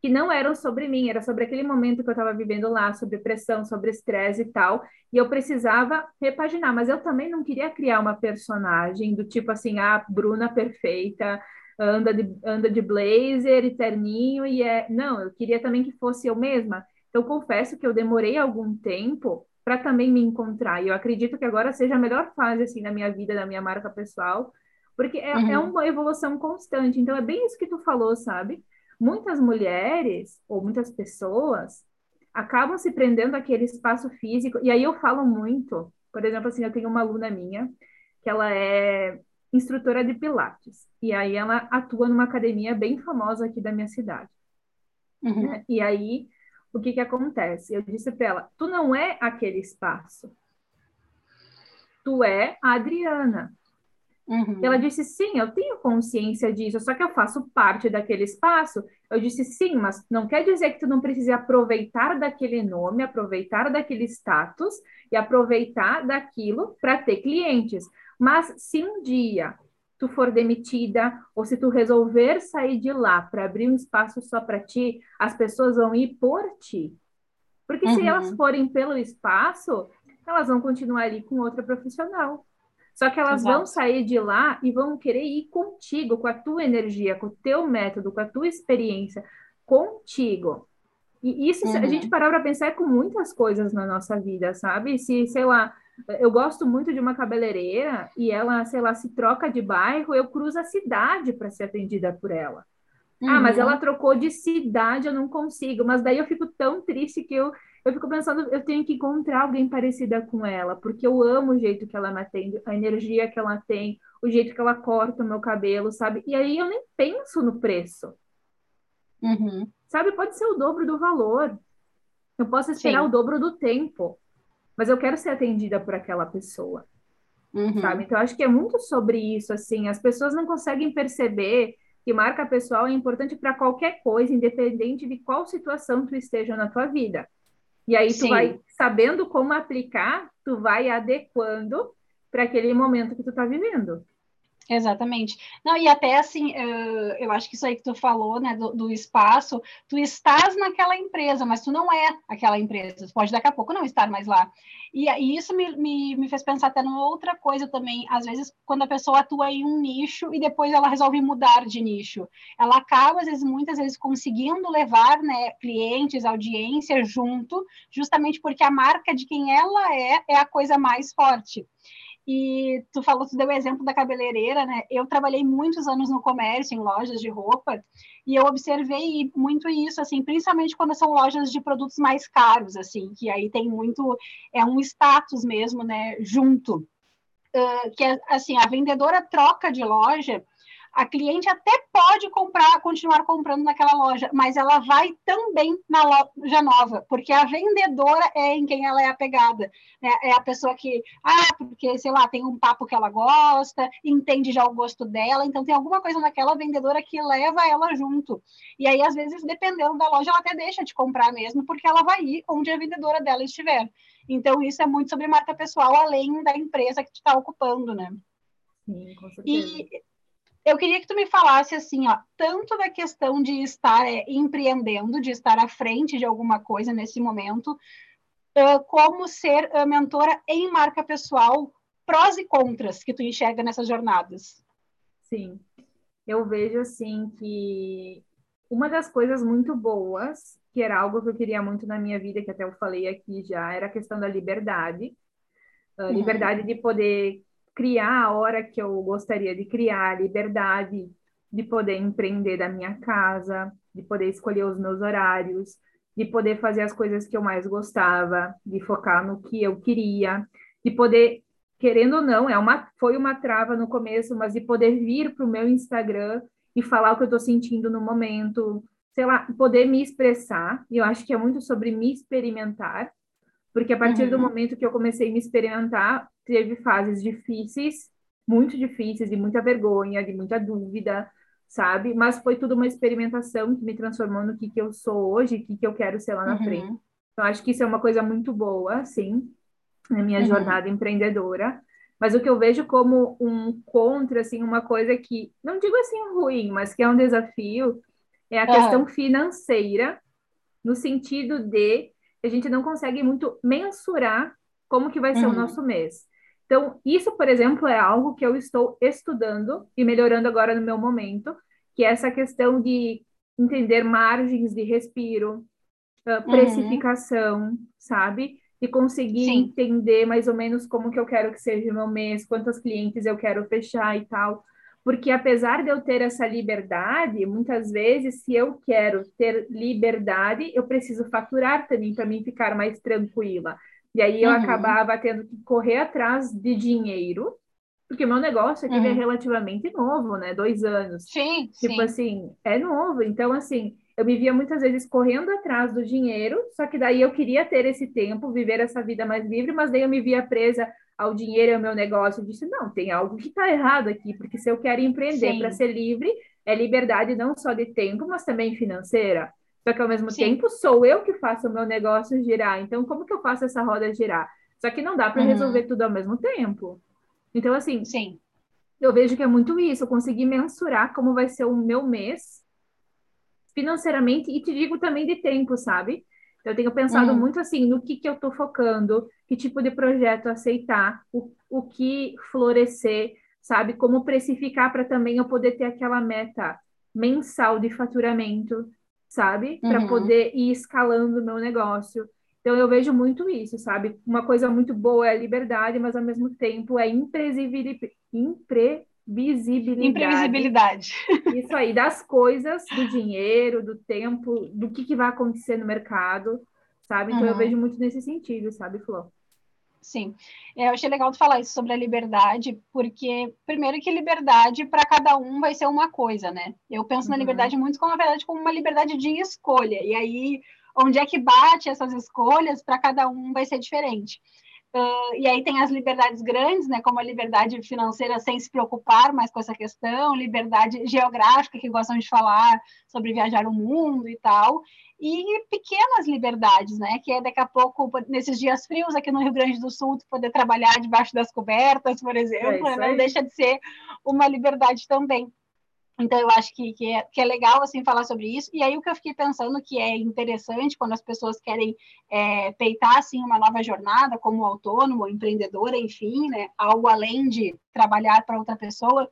que não eram sobre mim, era sobre aquele momento que eu estava vivendo lá, sobre pressão, sobre estresse e tal, e eu precisava repaginar, mas eu também não queria criar uma personagem do tipo assim, a ah, Bruna perfeita, anda de, anda de blazer e terninho, e é. Não, eu queria também que fosse eu mesma. Então, confesso que eu demorei algum tempo para também me encontrar, e eu acredito que agora seja a melhor fase, assim, da minha vida, da minha marca pessoal, porque é, é uhum. é uma evolução constante. Então, é bem isso que tu falou, sabe? Muitas mulheres ou muitas pessoas acabam se prendendo àquele espaço físico. E aí eu falo muito, por exemplo, assim, eu tenho uma aluna minha que ela é instrutora de pilates. E aí ela atua numa academia bem famosa aqui da minha cidade. Uhum. Né? E aí o que que acontece? Eu disse para ela: "Tu não é aquele espaço. Tu é a Adriana. Uhum. Ela disse: sim, eu tenho consciência disso, só que eu faço parte daquele espaço. Eu disse: sim, mas não quer dizer que tu não precise aproveitar daquele nome, aproveitar daquele status e aproveitar daquilo para ter clientes. Mas se um dia tu for demitida ou se tu resolver sair de lá para abrir um espaço só para ti, as pessoas vão ir por ti. Porque uhum. se elas forem pelo espaço, elas vão continuar ali com outra profissional. Só que elas Exato. vão sair de lá e vão querer ir contigo, com a tua energia, com o teu método, com a tua experiência, contigo. E isso, uhum. a gente parar para pensar é com muitas coisas na nossa vida, sabe? Se, sei lá, eu gosto muito de uma cabeleireira e ela, sei lá, se troca de bairro, eu cruzo a cidade para ser atendida por ela. Uhum. Ah, mas ela uhum. trocou de cidade, eu não consigo. Mas daí eu fico tão triste que eu, eu fico pensando, eu tenho que encontrar alguém parecida com ela, porque eu amo o jeito que ela me atende, a energia que ela tem, o jeito que ela corta o meu cabelo, sabe? E aí eu nem penso no preço. Uhum. Sabe, pode ser o dobro do valor. Eu posso esperar Sim. o dobro do tempo, mas eu quero ser atendida por aquela pessoa. Uhum. Sabe? Então, acho que é muito sobre isso, assim. As pessoas não conseguem perceber que marca pessoal é importante para qualquer coisa, independente de qual situação tu esteja na tua vida. E aí tu Sim. vai sabendo como aplicar, tu vai adequando para aquele momento que tu está vivendo. Exatamente. Não, e até assim, eu acho que isso aí que tu falou, né, do, do, espaço, tu estás naquela empresa, mas tu não é aquela empresa, tu pode daqui a pouco não estar mais lá. E, e isso me, me, me, fez pensar até numa outra coisa também, às vezes, quando a pessoa atua em um nicho e depois ela resolve mudar de nicho, ela acaba, às vezes, muitas vezes, conseguindo levar, né, clientes, audiência junto, justamente porque a marca de quem ela é, é a coisa mais forte. E tu falou, tu deu o exemplo da cabeleireira, né? Eu trabalhei muitos anos no comércio, em lojas de roupa, e eu observei muito isso, assim, principalmente quando são lojas de produtos mais caros, assim, que aí tem muito, é um status mesmo, né, junto. Uh, que é, assim, a vendedora troca de loja a cliente até pode comprar, continuar comprando naquela loja, mas ela vai também na loja nova, porque a vendedora é em quem ela é apegada. Né? É a pessoa que, ah, porque, sei lá, tem um papo que ela gosta, entende já o gosto dela, então tem alguma coisa naquela vendedora que leva ela junto. E aí, às vezes, dependendo da loja, ela até deixa de comprar mesmo, porque ela vai ir onde a vendedora dela estiver. Então, isso é muito sobre marca pessoal, além da empresa que está ocupando, né? Sim, com certeza. E eu queria que tu me falasse assim, ó, tanto da questão de estar é, empreendendo, de estar à frente de alguma coisa nesse momento, uh, como ser uh, mentora em marca pessoal, prós e contras que tu enxerga nessas jornadas. Sim, eu vejo assim que uma das coisas muito boas, que era algo que eu queria muito na minha vida, que até eu falei aqui já, era a questão da liberdade. A uhum. liberdade de poder criar a hora que eu gostaria de criar, liberdade de poder empreender da minha casa, de poder escolher os meus horários, de poder fazer as coisas que eu mais gostava, de focar no que eu queria, de poder, querendo ou não, é uma, foi uma trava no começo, mas de poder vir para o meu Instagram e falar o que eu estou sentindo no momento, sei lá, poder me expressar, e eu acho que é muito sobre me experimentar, porque a partir uhum. do momento que eu comecei a me experimentar, teve fases difíceis, muito difíceis, de muita vergonha, de muita dúvida, sabe? Mas foi tudo uma experimentação que me transformou no que, que eu sou hoje, o que, que eu quero ser lá na uhum. frente. Então, acho que isso é uma coisa muito boa, sim, na minha uhum. jornada empreendedora. Mas o que eu vejo como um contra, assim, uma coisa que, não digo assim ruim, mas que é um desafio, é a questão financeira, no sentido de a gente não consegue muito mensurar como que vai ser uhum. o nosso mês. Então, isso, por exemplo, é algo que eu estou estudando e melhorando agora no meu momento, que é essa questão de entender margens de respiro, uh, precificação, uhum. sabe? E conseguir Sim. entender mais ou menos como que eu quero que seja o meu mês, quantas clientes eu quero fechar e tal. Porque apesar de eu ter essa liberdade, muitas vezes, se eu quero ter liberdade, eu preciso faturar também para mim ficar mais tranquila. E aí eu uhum. acabava tendo que correr atrás de dinheiro, porque meu negócio aqui é uhum. é relativamente novo, né? Dois anos. Sim. Tipo sim. assim, é novo. Então, assim, eu me via muitas vezes correndo atrás do dinheiro, só que daí eu queria ter esse tempo, viver essa vida mais livre, mas daí eu me via presa ao dinheiro ao meu negócio, eu disse, não, tem algo que está errado aqui, porque se eu quero empreender para ser livre, é liberdade não só de tempo, mas também financeira. Só que ao mesmo Sim. tempo sou eu que faço o meu negócio girar. Então, como que eu faço essa roda girar? Só que não dá para uhum. resolver tudo ao mesmo tempo. Então, assim, Sim. eu vejo que é muito isso, eu consegui mensurar como vai ser o meu mês financeiramente e te digo também de tempo, sabe? Eu tenho pensado uhum. muito assim no que, que eu estou focando, que tipo de projeto aceitar, o, o que florescer, sabe? Como precificar para também eu poder ter aquela meta mensal de faturamento, sabe? Para uhum. poder ir escalando o meu negócio. Então eu vejo muito isso, sabe? Uma coisa muito boa é a liberdade, mas ao mesmo tempo é imprevisibilidade. Imprevisibilidade. Imprevisibilidade. Isso aí, das coisas, do dinheiro, do tempo, do que, que vai acontecer no mercado, sabe? Então uhum. eu vejo muito nesse sentido, sabe, Flor? Sim, é, eu achei legal tu falar isso sobre a liberdade, porque, primeiro, que liberdade para cada um vai ser uma coisa, né? Eu penso uhum. na liberdade muito como, na verdade, como uma liberdade de escolha, e aí, onde é que bate essas escolhas, para cada um vai ser diferente. Uh, e aí tem as liberdades grandes, né, como a liberdade financeira sem se preocupar mais com essa questão, liberdade geográfica, que gostam de falar sobre viajar o mundo e tal, e pequenas liberdades, né, que é daqui a pouco, nesses dias frios aqui no Rio Grande do Sul, poder trabalhar debaixo das cobertas, por exemplo, é não deixa de ser uma liberdade também. Então, eu acho que, que, é, que é legal, assim, falar sobre isso. E aí, o que eu fiquei pensando que é interessante quando as pessoas querem é, peitar, assim, uma nova jornada como autônomo, empreendedora, enfim, né? Algo além de trabalhar para outra pessoa,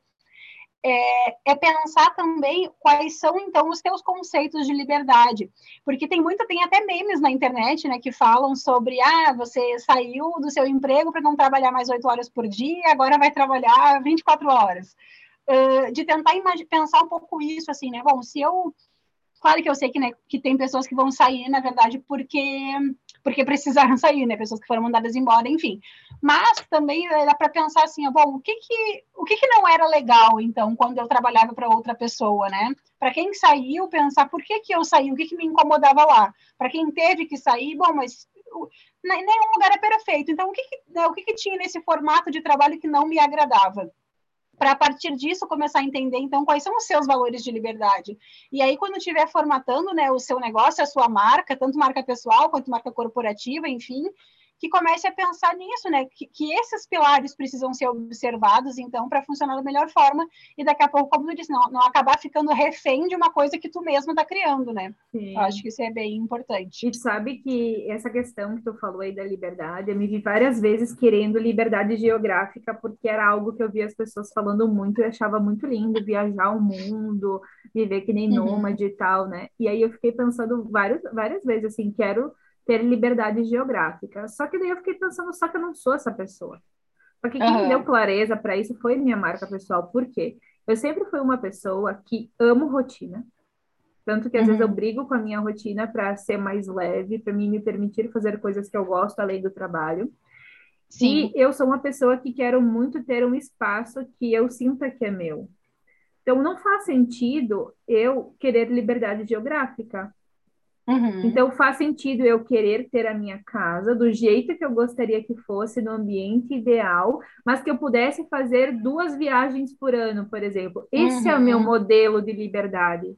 é, é, pensar também quais são, então, os teus conceitos de liberdade. Porque tem muito, tem até memes na internet, né, que falam sobre, ah, você saiu do seu emprego para não trabalhar mais oito horas por dia, agora vai trabalhar 24 horas de tentar pensar um pouco isso, assim, né? Bom, se eu. Claro que eu sei que, né, que tem pessoas que vão sair, na verdade, porque porque precisaram sair, né? Pessoas que foram mandadas embora, enfim. Mas também dá para pensar assim, bom, o que que o que que não era legal então quando eu trabalhava para outra pessoa, né? Para quem saiu, pensar por que que eu saí, o que que me incomodava lá. Para quem teve que sair, bom, mas nenhum lugar é perfeito. Então, o que que, né, o que que tinha nesse formato de trabalho que não me agradava? Para a partir disso começar a entender então quais são os seus valores de liberdade. E aí quando estiver formatando, né, o seu negócio, a sua marca, tanto marca pessoal quanto marca corporativa, enfim, que comece a pensar nisso, né? Que, que esses pilares precisam ser observados, então, para funcionar da melhor forma, e daqui a pouco, como tu disse, não, não acabar ficando refém de uma coisa que tu mesmo está criando, né? Sim. Eu acho que isso é bem importante. E sabe que essa questão que tu falou aí da liberdade, eu me vi várias vezes querendo liberdade geográfica, porque era algo que eu via as pessoas falando muito e achava muito lindo, viajar o mundo, viver que nem uhum. nômade e tal, né? E aí eu fiquei pensando várias vezes, assim, quero ter liberdade geográfica. Só que daí eu fiquei pensando, só que eu não sou essa pessoa. Porque quem uhum. me deu clareza para isso foi minha marca pessoal. Por quê? Eu sempre fui uma pessoa que amo rotina. Tanto que às uhum. vezes eu uhum. brigo com a minha rotina para ser mais leve, para mim me permitir fazer coisas que eu gosto além do trabalho. Sim. E eu sou uma pessoa que quero muito ter um espaço que eu sinta que é meu. Então não faz sentido eu querer liberdade geográfica. Uhum. Então faz sentido eu querer ter a minha casa do jeito que eu gostaria que fosse, no ambiente ideal, mas que eu pudesse fazer duas viagens por ano, por exemplo. Esse uhum. é o meu uhum. modelo de liberdade.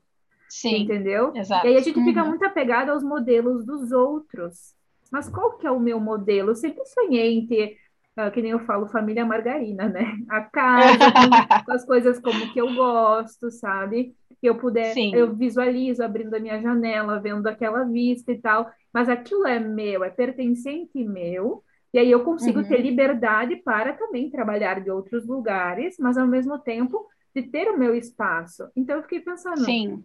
Sim. Entendeu? Exato. E aí a gente uhum. fica muito apegado aos modelos dos outros. Mas qual que é o meu modelo? Eu sempre sonhei em ter Uh, que nem eu falo, família margarina, né? A casa, com, as coisas como que eu gosto, sabe? Que eu puder, Sim. eu visualizo abrindo a minha janela, vendo aquela vista e tal, mas aquilo é meu, é pertencente meu, e aí eu consigo uhum. ter liberdade para também trabalhar de outros lugares, mas ao mesmo tempo de ter o meu espaço. Então eu fiquei pensando, Sim.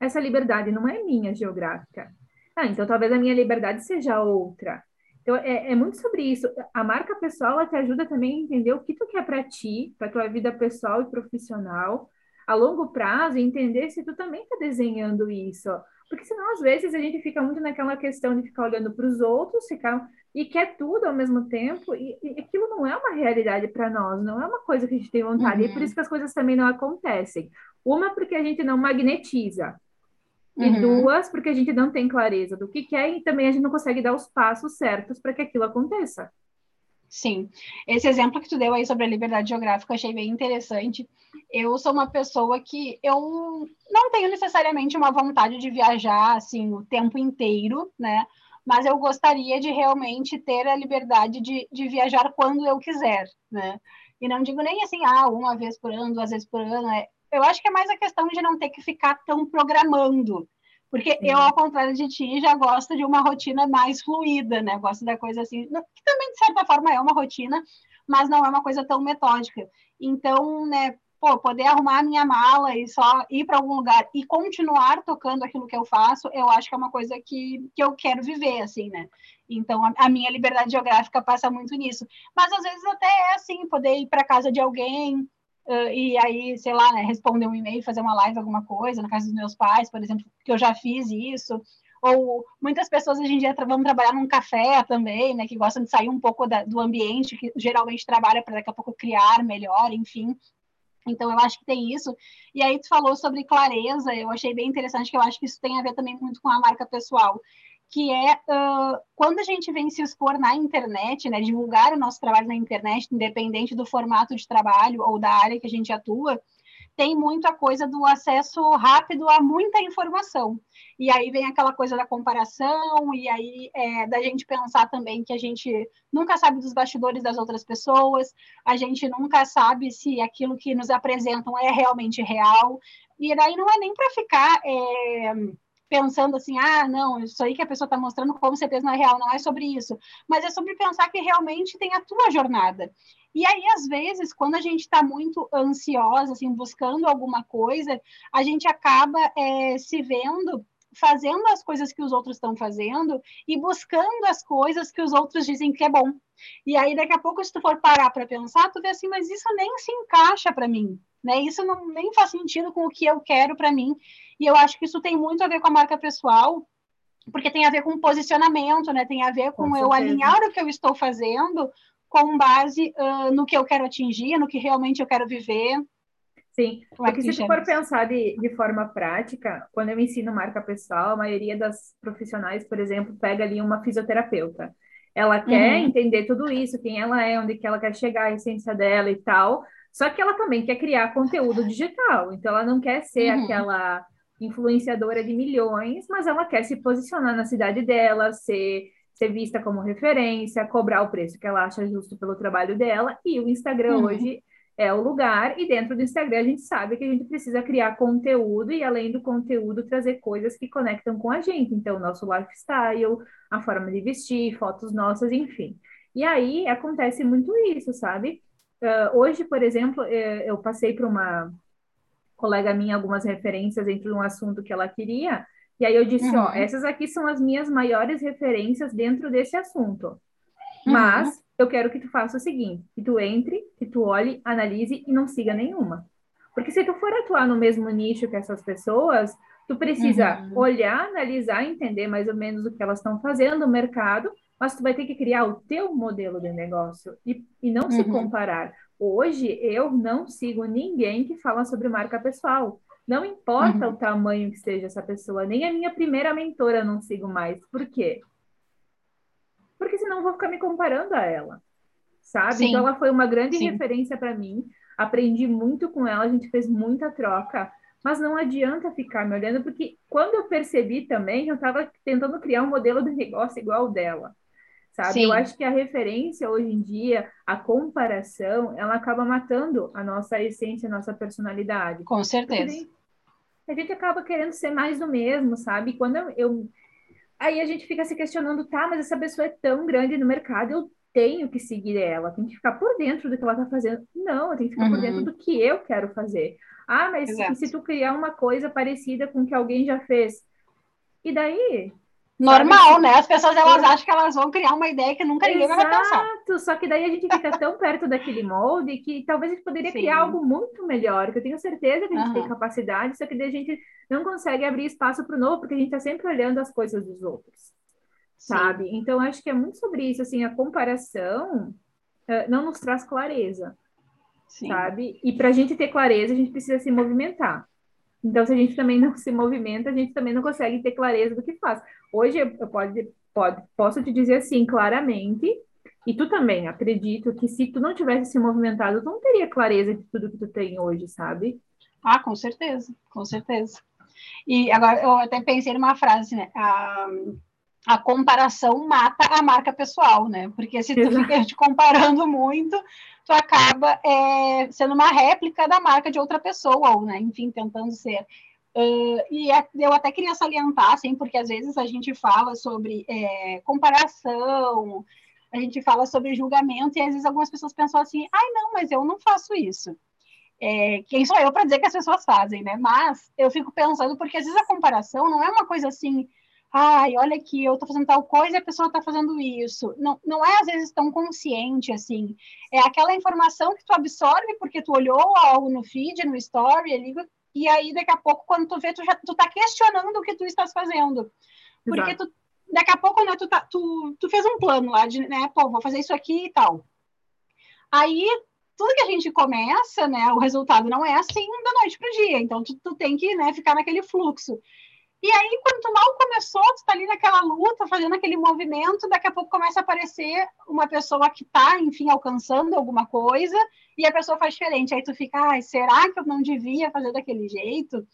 essa liberdade não é minha geográfica. Ah, então talvez a minha liberdade seja outra. Então, é, é, muito sobre isso. A marca pessoal ela te ajuda também a entender o que tu quer para ti, para tua vida pessoal e profissional, a longo prazo entender se tu também está desenhando isso. Porque senão, às vezes, a gente fica muito naquela questão de ficar olhando para os outros, ficar e quer tudo ao mesmo tempo, e, e aquilo não é uma realidade para nós, não é uma coisa que a gente tem vontade, uhum. e por isso que as coisas também não acontecem. Uma, porque a gente não magnetiza, e uhum. duas, porque a gente não tem clareza do que quer, e também a gente não consegue dar os passos certos para que aquilo aconteça. Sim, esse exemplo que tu deu aí sobre a liberdade geográfica eu achei bem interessante. Eu sou uma pessoa que eu não tenho necessariamente uma vontade de viajar assim o tempo inteiro, né? Mas eu gostaria de realmente ter a liberdade de, de viajar quando eu quiser, né? E não digo nem assim, ah, uma vez por ano, duas vezes por ano. É, eu acho que é mais a questão de não ter que ficar tão programando porque eu, ao contrário de ti, já gosto de uma rotina mais fluida, né? Gosto da coisa assim, que também, de certa forma, é uma rotina, mas não é uma coisa tão metódica. Então, né, pô, poder arrumar a minha mala e só ir para algum lugar e continuar tocando aquilo que eu faço, eu acho que é uma coisa que, que eu quero viver, assim, né? Então, a, a minha liberdade geográfica passa muito nisso. Mas, às vezes, até é assim, poder ir para casa de alguém, Uh, e aí, sei lá, né, responder um e-mail, fazer uma live, alguma coisa, na casa dos meus pais, por exemplo, que eu já fiz isso, ou muitas pessoas hoje em dia vão trabalhar num café também, né, que gostam de sair um pouco da, do ambiente que geralmente trabalha para daqui a pouco criar melhor, enfim. Então, eu acho que tem isso. E aí, tu falou sobre clareza, eu achei bem interessante, que eu acho que isso tem a ver também muito com a marca pessoal, que é uh, quando a gente vem se expor na internet, né, divulgar o nosso trabalho na internet, independente do formato de trabalho ou da área que a gente atua, tem muito a coisa do acesso rápido a muita informação. E aí vem aquela coisa da comparação, e aí é, da gente pensar também que a gente nunca sabe dos bastidores das outras pessoas, a gente nunca sabe se aquilo que nos apresentam é realmente real. E daí não é nem para ficar. É, pensando assim, ah, não, isso aí que a pessoa está mostrando com certeza não é real, não é sobre isso, mas é sobre pensar que realmente tem a tua jornada. E aí, às vezes, quando a gente está muito ansiosa, assim, buscando alguma coisa, a gente acaba é, se vendo fazendo as coisas que os outros estão fazendo e buscando as coisas que os outros dizem que é bom. E aí, daqui a pouco, se tu for parar para pensar, tu vê assim, mas isso nem se encaixa para mim, né? Isso não nem faz sentido com o que eu quero para mim. E eu acho que isso tem muito a ver com a marca pessoal, porque tem a ver com posicionamento, né? Tem a ver com, com eu alinhar o que eu estou fazendo com base uh, no que eu quero atingir, no que realmente eu quero viver. Sim, porque se tu for pensar de, de forma prática, quando eu ensino marca pessoal, a maioria das profissionais, por exemplo, pega ali uma fisioterapeuta. Ela quer uhum. entender tudo isso, quem ela é, onde que ela quer chegar, a essência dela e tal. Só que ela também quer criar conteúdo digital. Então ela não quer ser uhum. aquela influenciadora de milhões, mas ela quer se posicionar na cidade dela, ser ser vista como referência, cobrar o preço que ela acha justo pelo trabalho dela, e o Instagram uhum. hoje é o lugar, e dentro do Instagram a gente sabe que a gente precisa criar conteúdo e, além do conteúdo, trazer coisas que conectam com a gente. Então, o nosso lifestyle, a forma de vestir, fotos nossas, enfim. E aí acontece muito isso, sabe? Uh, hoje, por exemplo, eh, eu passei para uma colega minha algumas referências entre um assunto que ela queria, e aí eu disse, uhum. ó, essas aqui são as minhas maiores referências dentro desse assunto. Uhum. Eu quero que tu faça o seguinte, que tu entre, que tu olhe, analise e não siga nenhuma. Porque se tu for atuar no mesmo nicho que essas pessoas, tu precisa uhum. olhar, analisar, entender mais ou menos o que elas estão fazendo no mercado, mas tu vai ter que criar o teu modelo de negócio e, e não se uhum. comparar. Hoje eu não sigo ninguém que fala sobre marca pessoal. Não importa uhum. o tamanho que seja essa pessoa, nem a minha primeira mentora não sigo mais. Por quê? Porque senão eu vou ficar me comparando a ela, sabe? Sim. Então ela foi uma grande Sim. referência para mim. Aprendi muito com ela, a gente fez muita troca, mas não adianta ficar me olhando, porque quando eu percebi também, eu estava tentando criar um modelo de negócio igual dela sabe? Sim. Eu acho que a referência hoje em dia, a comparação, ela acaba matando a nossa essência, a nossa personalidade. Com certeza. A gente acaba querendo ser mais do mesmo, sabe? Quando eu, eu, Aí a gente fica se questionando, tá, mas essa pessoa é tão grande no mercado, eu tenho que seguir ela, tenho que ficar por dentro do que ela tá fazendo. Não, eu tenho que ficar uhum. por dentro do que eu quero fazer. Ah, mas se tu criar uma coisa parecida com o que alguém já fez, e daí? Normal, né? As pessoas elas acham que elas vão criar uma ideia que nunca ninguém Exato. vai pensar. Só que daí a gente fica tão perto daquele molde que talvez a gente poderia Sim. criar algo muito melhor, que eu tenho certeza que a gente uhum. tem capacidade, só que daí a gente não consegue abrir espaço para o novo, porque a gente está sempre olhando as coisas dos outros. Sabe? Sim. Então acho que é muito sobre isso, assim, a comparação uh, não nos traz clareza. Sim. Sabe? E para a gente ter clareza, a gente precisa se movimentar. Então, se a gente também não se movimenta, a gente também não consegue ter clareza do que faz. Hoje eu pode, pode, posso te dizer assim claramente, e tu também, acredito que se tu não tivesse se movimentado, tu não teria clareza de tudo que tu tem hoje, sabe? Ah, com certeza, com certeza. E agora eu até pensei numa frase, né? A, a comparação mata a marca pessoal, né? Porque se tu Exato. fica te comparando muito, tu acaba é, sendo uma réplica da marca de outra pessoa, ou, né? Enfim, tentando ser. Uh, e é, eu até queria salientar, assim, porque às vezes a gente fala sobre é, comparação, a gente fala sobre julgamento, e às vezes algumas pessoas pensam assim, ai, não, mas eu não faço isso. É, quem sou eu para dizer que as pessoas fazem, né? Mas eu fico pensando, porque às vezes a comparação não é uma coisa assim, ai, olha aqui, eu estou fazendo tal coisa e a pessoa está fazendo isso. Não, não é às vezes tão consciente assim. É aquela informação que tu absorve porque tu olhou algo no feed, no story, ali, e aí daqui a pouco quando tu vê tu já tu tá questionando o que tu estás fazendo Porque tu, daqui a pouco, né, tu, tá, tu, tu fez um plano lá de, né, pô, vou fazer isso aqui e tal. Aí, tudo que a gente começa, né, o resultado não é assim da noite para o dia. Então, tu, tu tem que, né, ficar naquele fluxo. E aí, quando tu mal começou, tu tá ali naquela luta, fazendo aquele movimento, daqui a pouco começa a aparecer uma pessoa que tá, enfim, alcançando alguma coisa, e a pessoa faz diferente. Aí tu fica, ai, será que eu não devia fazer daquele jeito?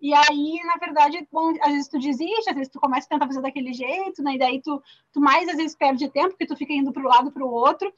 E aí, na verdade, bom, às vezes tu desiste, às vezes tu começa a tentar fazer daquele jeito, né? E daí tu, tu mais às vezes perde tempo, porque tu fica indo para o lado para o outro.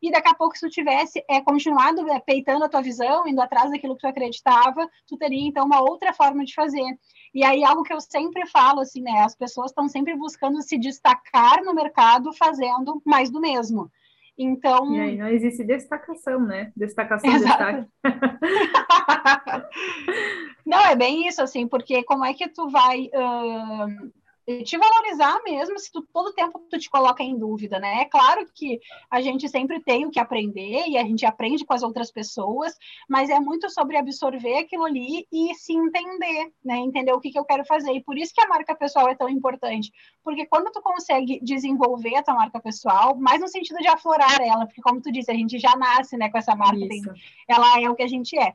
E daqui a pouco, se tu tivesse é, continuado é, peitando a tua visão, indo atrás daquilo que tu acreditava, tu teria, então, uma outra forma de fazer. E aí, algo que eu sempre falo, assim, né? As pessoas estão sempre buscando se destacar no mercado fazendo mais do mesmo. Então. E aí não existe destacação, né? Destacação, destaque. não, é bem isso, assim, porque como é que tu vai. Uh te valorizar mesmo se tu, todo tempo tu te coloca em dúvida, né? É claro que a gente sempre tem o que aprender e a gente aprende com as outras pessoas, mas é muito sobre absorver aquilo ali e se entender, né? Entender o que, que eu quero fazer. E por isso que a marca pessoal é tão importante, porque quando tu consegue desenvolver a tua marca pessoal, mais no sentido de aflorar ela, porque como tu disse, a gente já nasce, né, com essa marca, tem, ela é o que a gente é.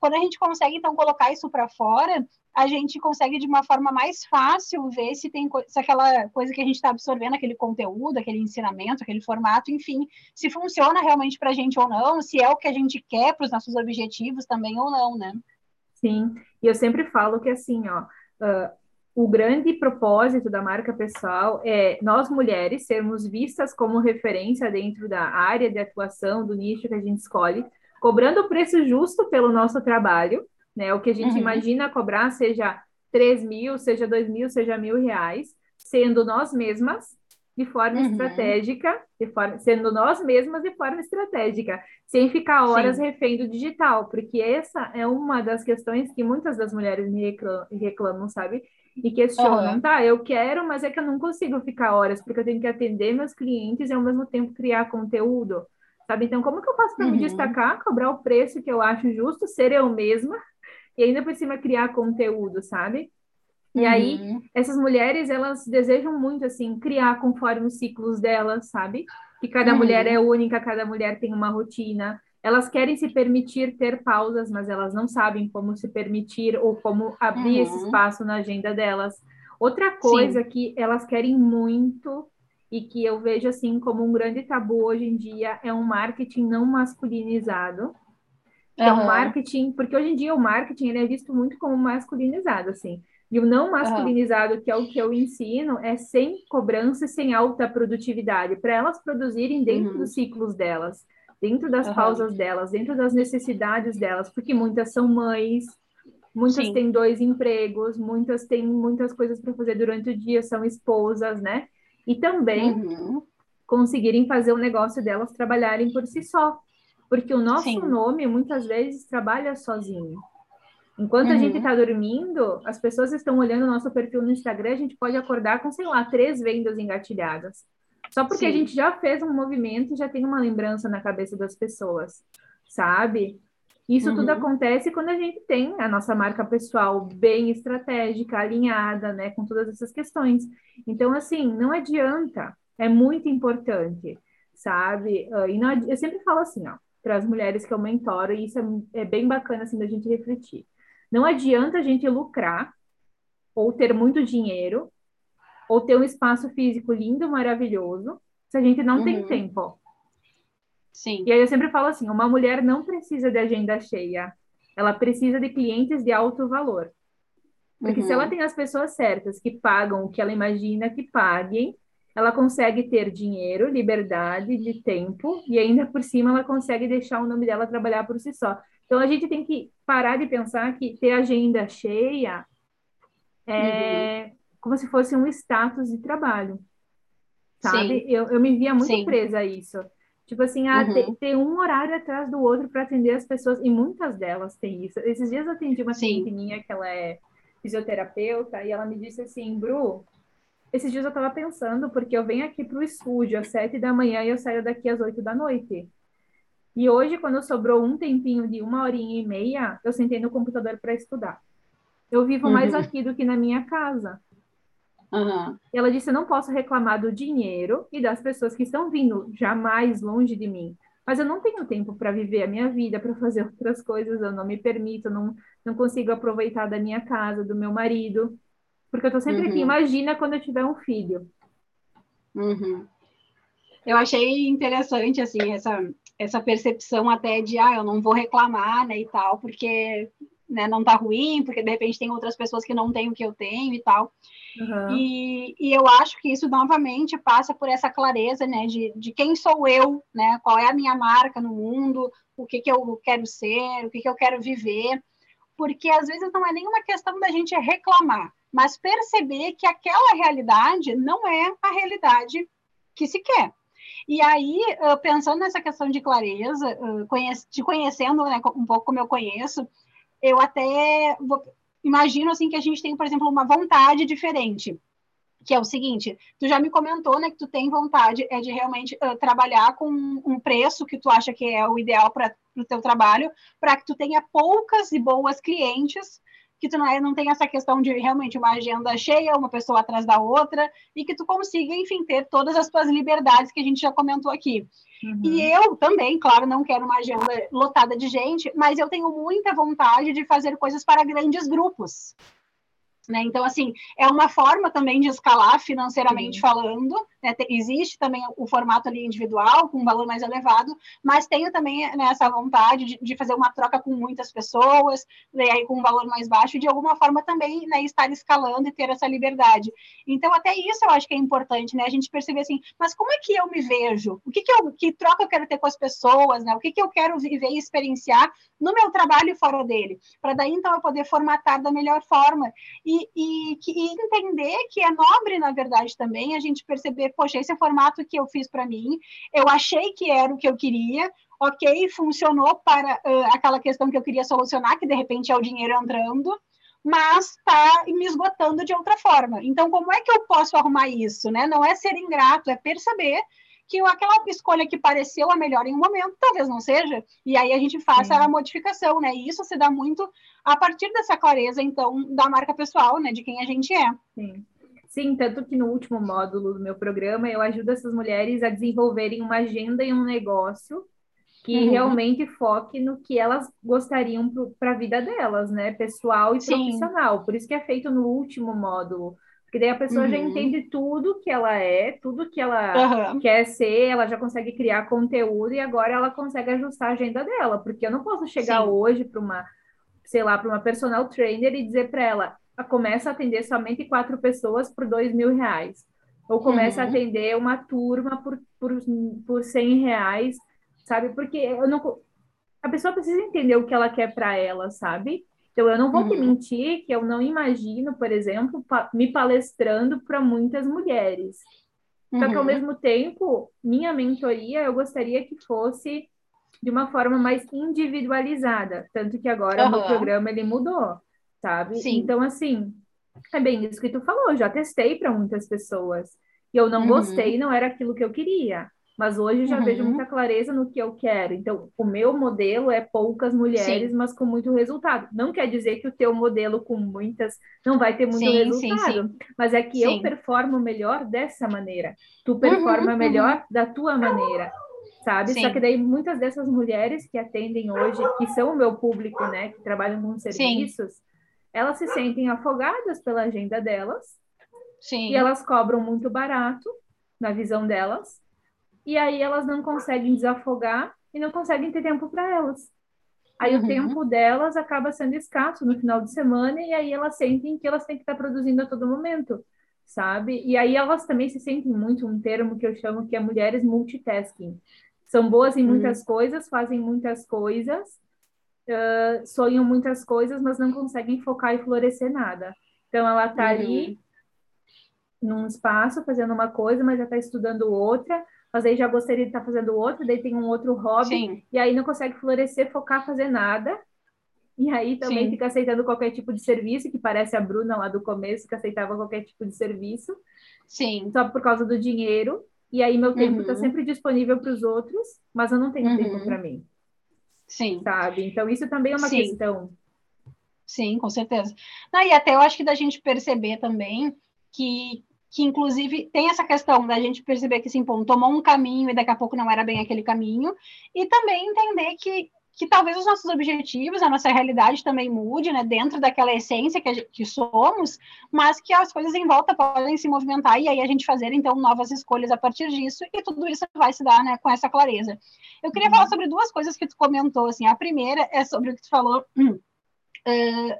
Quando a gente consegue, então, colocar isso para fora, a gente consegue de uma forma mais fácil ver se tem se aquela coisa que a gente está absorvendo, aquele conteúdo, aquele ensinamento, aquele formato, enfim, se funciona realmente para a gente ou não, se é o que a gente quer para os nossos objetivos também ou não, né? Sim, e eu sempre falo que assim, ó, uh, o grande propósito da marca pessoal é nós mulheres sermos vistas como referência dentro da área de atuação, do nicho que a gente escolhe, cobrando o preço justo pelo nosso trabalho né? O que a gente uhum. imagina cobrar, seja 3 mil, seja 2 mil, seja mil reais, sendo nós mesmas de forma uhum. estratégica, de forma, sendo nós mesmas de forma estratégica, sem ficar horas Sim. refém do digital, porque essa é uma das questões que muitas das mulheres me reclamam, reclamam sabe? E questionam, uhum. tá, eu quero, mas é que eu não consigo ficar horas, porque eu tenho que atender meus clientes e ao mesmo tempo criar conteúdo, sabe? Então, como que eu faço para uhum. me destacar, cobrar o preço que eu acho justo, ser eu mesma, e ainda por cima criar conteúdo, sabe? E uhum. aí, essas mulheres, elas desejam muito, assim, criar conforme os ciclos delas, sabe? Que cada uhum. mulher é única, cada mulher tem uma rotina. Elas querem se permitir ter pausas, mas elas não sabem como se permitir ou como abrir uhum. esse espaço na agenda delas. Outra coisa Sim. que elas querem muito e que eu vejo, assim, como um grande tabu hoje em dia é um marketing não masculinizado uhum. é o marketing, porque hoje em dia o marketing ele é visto muito como masculinizado, assim. E o não masculinizado, uhum. que é o que eu ensino, é sem cobrança sem alta produtividade, para elas produzirem dentro uhum. dos ciclos delas, dentro das pausas delas, dentro das necessidades delas, porque muitas são mães, muitas Sim. têm dois empregos, muitas têm muitas coisas para fazer durante o dia, são esposas, né? E também uhum. conseguirem fazer o negócio delas trabalharem por si só. Porque o nosso Sim. nome muitas vezes trabalha sozinho. Enquanto uhum. a gente está dormindo, as pessoas estão olhando o nosso perfil no Instagram, a gente pode acordar com, sei lá, três vendas engatilhadas. Só porque Sim. a gente já fez um movimento e já tem uma lembrança na cabeça das pessoas, sabe? Isso uhum. tudo acontece quando a gente tem a nossa marca pessoal bem estratégica, alinhada, né, com todas essas questões. Então, assim, não adianta, é muito importante, sabe? Ah, e não, eu sempre falo assim, ó, para as mulheres que eu mentoro, e isso é, é bem bacana assim da gente refletir. Não adianta a gente lucrar ou ter muito dinheiro ou ter um espaço físico lindo, maravilhoso, se a gente não uhum. tem tempo. Sim. E aí eu sempre falo assim, uma mulher não precisa de agenda cheia, ela precisa de clientes de alto valor. Porque uhum. se ela tem as pessoas certas que pagam o que ela imagina que paguem, ela consegue ter dinheiro, liberdade de tempo e ainda por cima ela consegue deixar o nome dela trabalhar por si só. Então a gente tem que parar de pensar que ter agenda cheia é uhum. como se fosse um status de trabalho, sabe? Eu, eu me via muito Sim. presa a isso. Tipo assim, ah, uhum. ter, ter, um horário atrás do outro para atender as pessoas, e muitas delas têm isso. Esses dias eu atendi uma cliente minha que ela é fisioterapeuta, e ela me disse assim, Bru, esses dias eu estava pensando, porque eu venho aqui para o estúdio às sete da manhã e eu saio daqui às oito da noite. E hoje, quando sobrou um tempinho de uma horinha e meia, eu sentei no computador para estudar. Eu vivo uhum. mais aqui do que na minha casa. Uhum. E ela disse: Eu não posso reclamar do dinheiro e das pessoas que estão vindo jamais longe de mim. Mas eu não tenho tempo para viver a minha vida, para fazer outras coisas, eu não me permito, não, não consigo aproveitar da minha casa, do meu marido. Porque eu estou sempre uhum. aqui. Imagina quando eu tiver um filho. Uhum. Eu achei interessante, assim, essa, essa percepção até de, ah, eu não vou reclamar, né, e tal, porque né, não tá ruim, porque de repente tem outras pessoas que não têm o que eu tenho e tal. Uhum. E, e eu acho que isso novamente passa por essa clareza, né, de, de quem sou eu, né, qual é a minha marca no mundo, o que, que eu quero ser, o que, que eu quero viver, porque às vezes não é nenhuma questão da gente reclamar, mas perceber que aquela realidade não é a realidade que se quer. E aí, pensando nessa questão de clareza, te conhecendo né, um pouco como eu conheço, eu até vou, imagino assim que a gente tem, por exemplo, uma vontade diferente que é o seguinte, tu já me comentou, né, que tu tem vontade é de realmente uh, trabalhar com um preço que tu acha que é o ideal para o teu trabalho, para que tu tenha poucas e boas clientes que tu não, é, não tem essa questão de realmente uma agenda cheia, uma pessoa atrás da outra, e que tu consiga, enfim, ter todas as tuas liberdades que a gente já comentou aqui. Uhum. E eu também, claro, não quero uma agenda lotada de gente, mas eu tenho muita vontade de fazer coisas para grandes grupos. Né? Então, assim, é uma forma também de escalar financeiramente Sim. falando. Né? Existe também o formato ali individual, com um valor mais elevado, mas tenho também né, essa vontade de, de, fazer uma troca com muitas pessoas, né, aí com um valor mais baixo, e de alguma forma também né, estar escalando e ter essa liberdade. Então, até isso eu acho que é importante, né? A gente perceber assim, mas como é que eu me vejo? O que, que, eu, que troca eu quero ter com as pessoas, né? O que, que eu quero viver e experienciar no meu trabalho e fora dele? Para daí, então, eu poder formatar da melhor forma. E e, e, e, entender que é nobre, na verdade, também a gente perceber, poxa, esse é o formato que eu fiz para mim, eu achei que era o que eu queria, ok, funcionou para uh, aquela questão que eu queria solucionar, que de repente é o dinheiro entrando, mas está me esgotando de outra forma. Então, como é que eu posso arrumar isso? Né? Não é ser ingrato, é perceber que aquela escolha que pareceu a melhor em um momento, talvez não seja, e aí a gente faça Sim. a modificação, né? E isso se dá muito a partir dessa clareza, então, da marca pessoal, né? De quem a gente é. Sim. Sim, tanto que no último módulo do meu programa eu ajudo essas mulheres a desenvolverem uma agenda e um negócio que uhum. realmente foque no que elas gostariam para a vida delas, né? Pessoal e Sim. profissional. Por isso que é feito no último módulo. Porque daí a pessoa uhum. já entende tudo que ela é, tudo que ela uhum. quer ser, ela já consegue criar conteúdo e agora ela consegue ajustar a agenda dela. Porque eu não posso chegar Sim. hoje para uma, sei lá, para uma personal trainer e dizer para ela, ah, começa a atender somente quatro pessoas por dois mil reais. Ou começa uhum. a atender uma turma por, por, por cem reais, sabe? Porque eu não... A pessoa precisa entender o que ela quer para ela, sabe? Então, eu não vou uhum. te mentir que eu não imagino, por exemplo, pa me palestrando para muitas mulheres. Uhum. Só que, ao uhum. mesmo tempo, minha mentoria, eu gostaria que fosse de uma forma mais individualizada. Tanto que agora uhum. o meu programa, ele mudou, sabe? Sim. Então, assim, é bem isso que tu falou. Já testei para muitas pessoas. E eu não uhum. gostei, não era aquilo que eu queria. Mas hoje já uhum. vejo muita clareza no que eu quero. Então, o meu modelo é poucas mulheres, sim. mas com muito resultado. Não quer dizer que o teu modelo com muitas não vai ter muito sim, resultado, sim, mas é que eu performo melhor dessa maneira. Tu uhum, performa uhum, melhor uhum. da tua maneira, sabe? Só que daí muitas dessas mulheres que atendem hoje, que são o meu público, né, que trabalham com serviços, elas se sentem afogadas pela agenda delas. E elas cobram muito barato na visão delas e aí elas não conseguem desafogar e não conseguem ter tempo para elas. Aí uhum. o tempo delas acaba sendo escasso no final de semana e aí elas sentem que elas têm que estar produzindo a todo momento, sabe? E aí elas também se sentem muito um termo que eu chamo que é mulheres multitasking. São boas em muitas uhum. coisas, fazem muitas coisas, uh, sonham muitas coisas, mas não conseguem focar e florescer nada. Então ela está uhum. ali num espaço fazendo uma coisa, mas já está estudando outra, mas aí já gostaria de estar fazendo outro, daí tem um outro hobby, Sim. e aí não consegue florescer, focar, fazer nada. E aí também Sim. fica aceitando qualquer tipo de serviço, que parece a Bruna lá do começo, que aceitava qualquer tipo de serviço. Sim. Só por causa do dinheiro. E aí meu tempo está uhum. sempre disponível para os outros, mas eu não tenho uhum. tempo para mim. Sim. Sabe? Então isso também é uma Sim. questão. Sim, com certeza. Não, e até eu acho que da gente perceber também que, que inclusive tem essa questão da gente perceber que, assim, pô, tomou um caminho e daqui a pouco não era bem aquele caminho, e também entender que que talvez os nossos objetivos, a nossa realidade também mude, né, dentro daquela essência que, gente, que, somos, mas que as coisas em volta podem se movimentar e aí a gente fazer, então, novas escolhas a partir disso, e tudo isso vai se dar, né, com essa clareza. Eu queria uhum. falar sobre duas coisas que tu comentou, assim, a primeira é sobre o que tu falou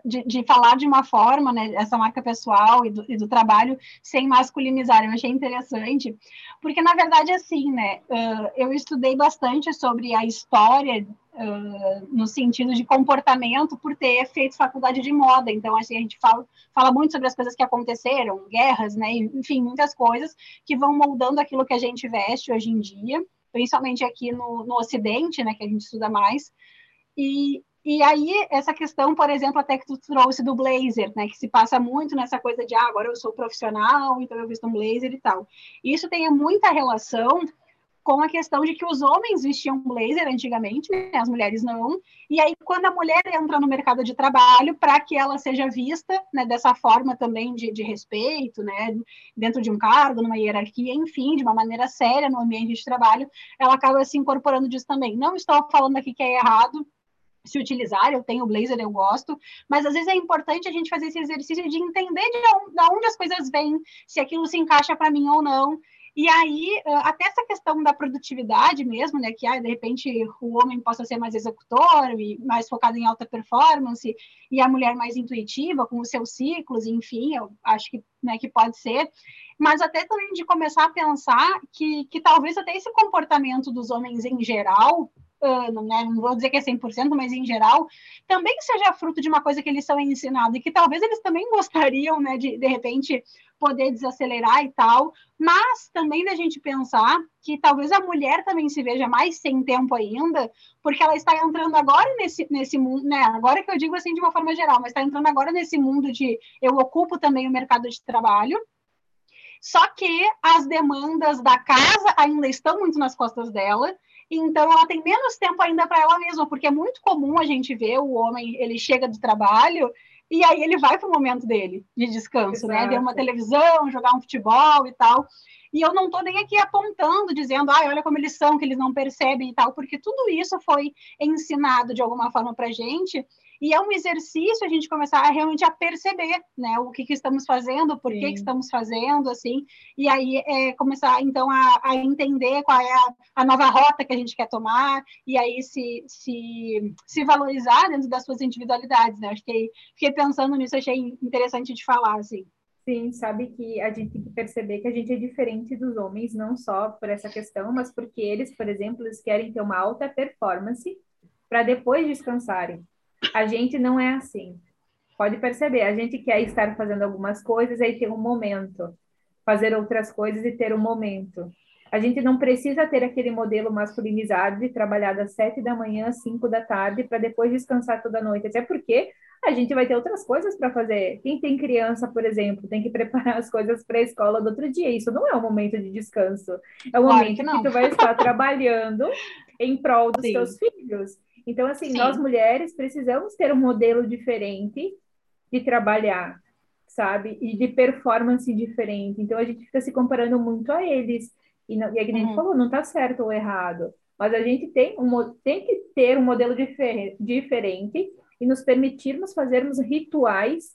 de, de, falar de uma forma, né, essa marca pessoal e do, e do, trabalho sem masculinizar. Eu achei interessante, porque na verdade, assim, né, uh, eu estudei bastante sobre a história uh, no sentido de comportamento por ter feito faculdade de moda. Então, assim, a gente fala, fala muito sobre as coisas que aconteceram, guerras, né, enfim, muitas coisas que vão moldando aquilo que a gente veste hoje em dia, principalmente aqui no, no Ocidente, né, que a gente estuda mais. E, e aí, essa questão, por exemplo, até que tu trouxe do blazer, né, que se passa muito nessa coisa de, ah, agora eu sou profissional, então eu visto um blazer e tal. Isso tem muita relação com a questão de que os homens vestiam blazer antigamente, né, as mulheres não. E aí, quando a mulher entra no mercado de trabalho, para que ela seja vista né, dessa forma também de, de respeito, né, dentro de um cargo, numa hierarquia, enfim, de uma maneira séria no ambiente de trabalho, ela acaba se incorporando disso também. Não estou falando aqui que é errado, se utilizar, eu tenho blazer, eu gosto, mas às vezes é importante a gente fazer esse exercício de entender de onde, de onde as coisas vêm, se aquilo se encaixa para mim ou não. E aí, até essa questão da produtividade mesmo, né, que ah, de repente o homem possa ser mais executor e mais focado em alta performance, e a mulher mais intuitiva, com os seus ciclos, enfim, eu acho que, né, que pode ser. Mas até também de começar a pensar que, que talvez até esse comportamento dos homens em geral, não, né, não vou dizer que é 100%, mas em geral, também seja fruto de uma coisa que eles são ensinados e que talvez eles também gostariam, né, de de repente poder desacelerar e tal, mas também da gente pensar que talvez a mulher também se veja mais sem tempo ainda, porque ela está entrando agora nesse, nesse mundo, né, agora que eu digo assim de uma forma geral, mas está entrando agora nesse mundo de eu ocupo também o mercado de trabalho, só que as demandas da casa ainda estão muito nas costas dela, então ela tem menos tempo ainda para ela mesma, porque é muito comum a gente ver o homem, ele chega do trabalho e aí ele vai para o momento dele de descanso, Exato. né? Ver uma televisão, jogar um futebol e tal. E eu não estou nem aqui apontando, dizendo, ah, olha como eles são, que eles não percebem e tal, porque tudo isso foi ensinado de alguma forma para gente e é um exercício a gente começar a realmente a perceber, né, o que, que estamos fazendo, por que, que, estamos fazendo, assim, e aí é, começar, então, a, a, entender qual é a, a, nova rota que a gente quer tomar, e aí se, se, se valorizar dentro das suas individualidades, né, acho que fiquei pensando nisso, achei interessante de falar, assim. Sim, sabe que a gente tem que perceber que a gente é diferente dos homens, não só por essa questão, mas porque eles, por exemplo, eles querem ter uma alta performance para depois descansarem. A gente não é assim. Pode perceber, a gente quer estar fazendo algumas coisas e ter um momento, fazer outras coisas e ter um momento. A gente não precisa ter aquele modelo masculinizado de trabalhar das sete da manhã às cinco da tarde para depois descansar toda noite. Até porque a gente vai ter outras coisas para fazer. Quem tem criança, por exemplo, tem que preparar as coisas para a escola do outro dia. Isso não é um momento de descanso. É um claro momento que, que, tu vai estar trabalhando em prol dos Sim. teus filhos. Então, assim, Sim. nós mulheres precisamos ter um modelo diferente de trabalhar, sabe? E de performance diferente. Então, a gente fica se comparando muito a eles. E, não, e a gente uhum. falou, não está certo ou errado. Mas a gente tem, um, tem que ter um modelo difer diferente e nos permitirmos fazermos rituais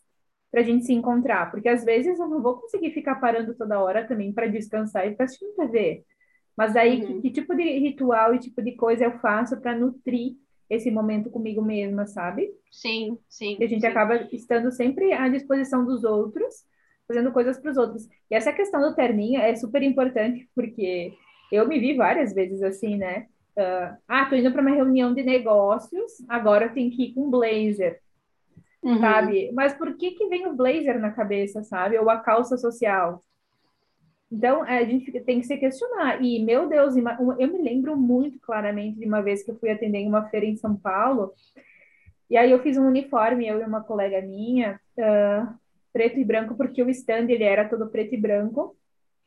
para a gente se encontrar. Porque às vezes eu não vou conseguir ficar parando toda hora também para descansar e ficar assistindo TV. Mas aí, uhum. que, que, tipo de ritual e tipo de coisa eu faço para nutrir esse momento comigo mesma, sabe? Sim, sim. E a gente sim. acaba estando sempre à disposição dos outros, fazendo coisas para os outros. E essa questão do terninho é super importante, porque eu me vi várias vezes assim, né? Uh, ah, tô indo para uma reunião de negócios, agora eu tenho que ir com blazer, uhum. sabe? Mas por que que vem o blazer na cabeça, sabe? Ou a calça social? Então, a gente tem que se questionar. E, meu Deus, eu me lembro muito claramente de uma vez que eu fui atender em uma feira em São Paulo, e aí eu fiz um uniforme, eu e uma colega minha, uh, preto e branco, porque o stand ele era todo preto e branco.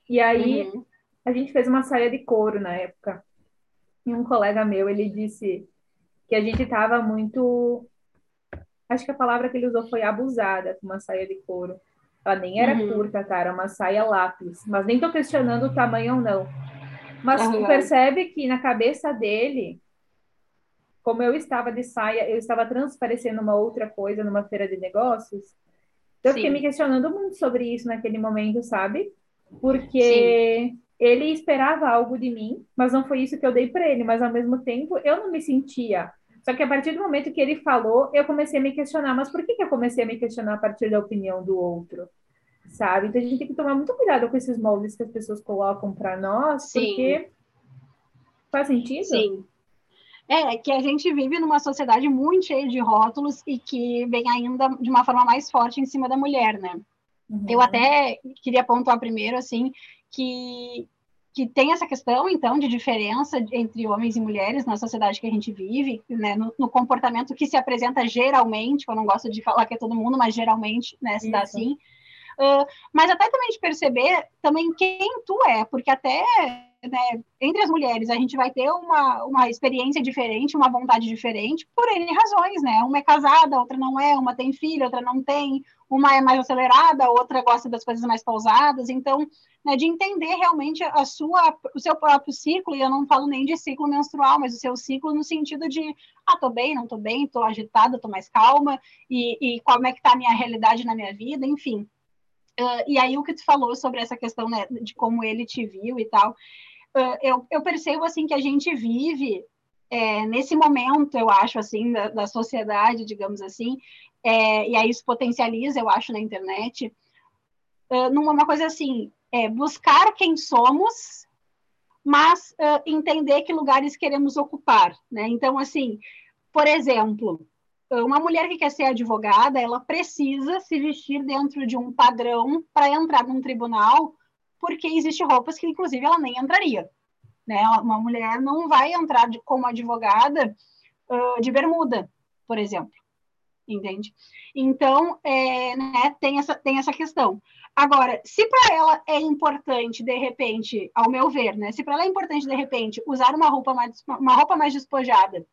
E aí uhum. a gente fez uma saia de couro na época. E um colega meu, ele disse que a gente estava muito. Acho que a palavra que ele usou foi abusada com uma saia de couro. Ela nem era uhum. curta, tá? Era uma saia lápis. Mas nem tô questionando o tamanho ou não. Mas uhum. tu percebe que na cabeça dele, como eu estava de saia, eu estava transparecendo uma outra coisa numa feira de negócios. Então, eu fiquei me questionando muito sobre isso naquele momento, sabe? Porque Sim. ele esperava algo de mim, mas não foi isso que eu dei para ele. Mas ao mesmo tempo, eu não me sentia só que a partir do momento que ele falou, eu comecei a me questionar, mas por que, que eu comecei a me questionar a partir da opinião do outro? Sabe? Então a gente tem que tomar muito cuidado com esses moldes que as pessoas colocam para nós, Sim. porque faz sentido? Sim. É, que a gente vive numa sociedade muito cheia de rótulos e que vem ainda de uma forma mais forte em cima da mulher, né? Uhum. Eu até queria pontuar primeiro, assim, que que tem essa questão, então, de diferença entre homens e mulheres na sociedade que a gente vive, né, no, no comportamento que se apresenta geralmente, eu não gosto de falar que é todo mundo, mas geralmente, né, se dá assim. Uh, mas até também de perceber também quem tu é, porque até né, entre as mulheres a gente vai ter uma, uma experiência diferente, uma vontade diferente, por N razões, né? Uma é casada, outra não é, uma tem filho, outra não tem, uma é mais acelerada, outra gosta das coisas mais pausadas, então né, de entender realmente a sua, o seu próprio ciclo, e eu não falo nem de ciclo menstrual, mas o seu ciclo no sentido de, ah, tô bem, não tô bem, tô agitada, tô mais calma, e, e como é que tá a minha realidade na minha vida, enfim. Uh, e aí o que tu falou sobre essa questão né, de como ele te viu e tal, eu, eu percebo assim que a gente vive é, nesse momento, eu acho assim, da, da sociedade, digamos assim, é, e aí isso potencializa, eu acho, na internet, uh, numa coisa assim, é, buscar quem somos, mas uh, entender que lugares queremos ocupar, né? Então, assim, por exemplo, uma mulher que quer ser advogada, ela precisa se vestir dentro de um padrão para entrar num tribunal, porque existe roupas que, inclusive, ela nem entraria. Né? Uma mulher não vai entrar de, como advogada uh, de bermuda, por exemplo, entende? Então, é, né, tem, essa, tem essa questão. Agora, se para ela é importante, de repente, ao meu ver, né? Se para ela é importante, de repente, usar uma roupa mais, uma roupa mais despojada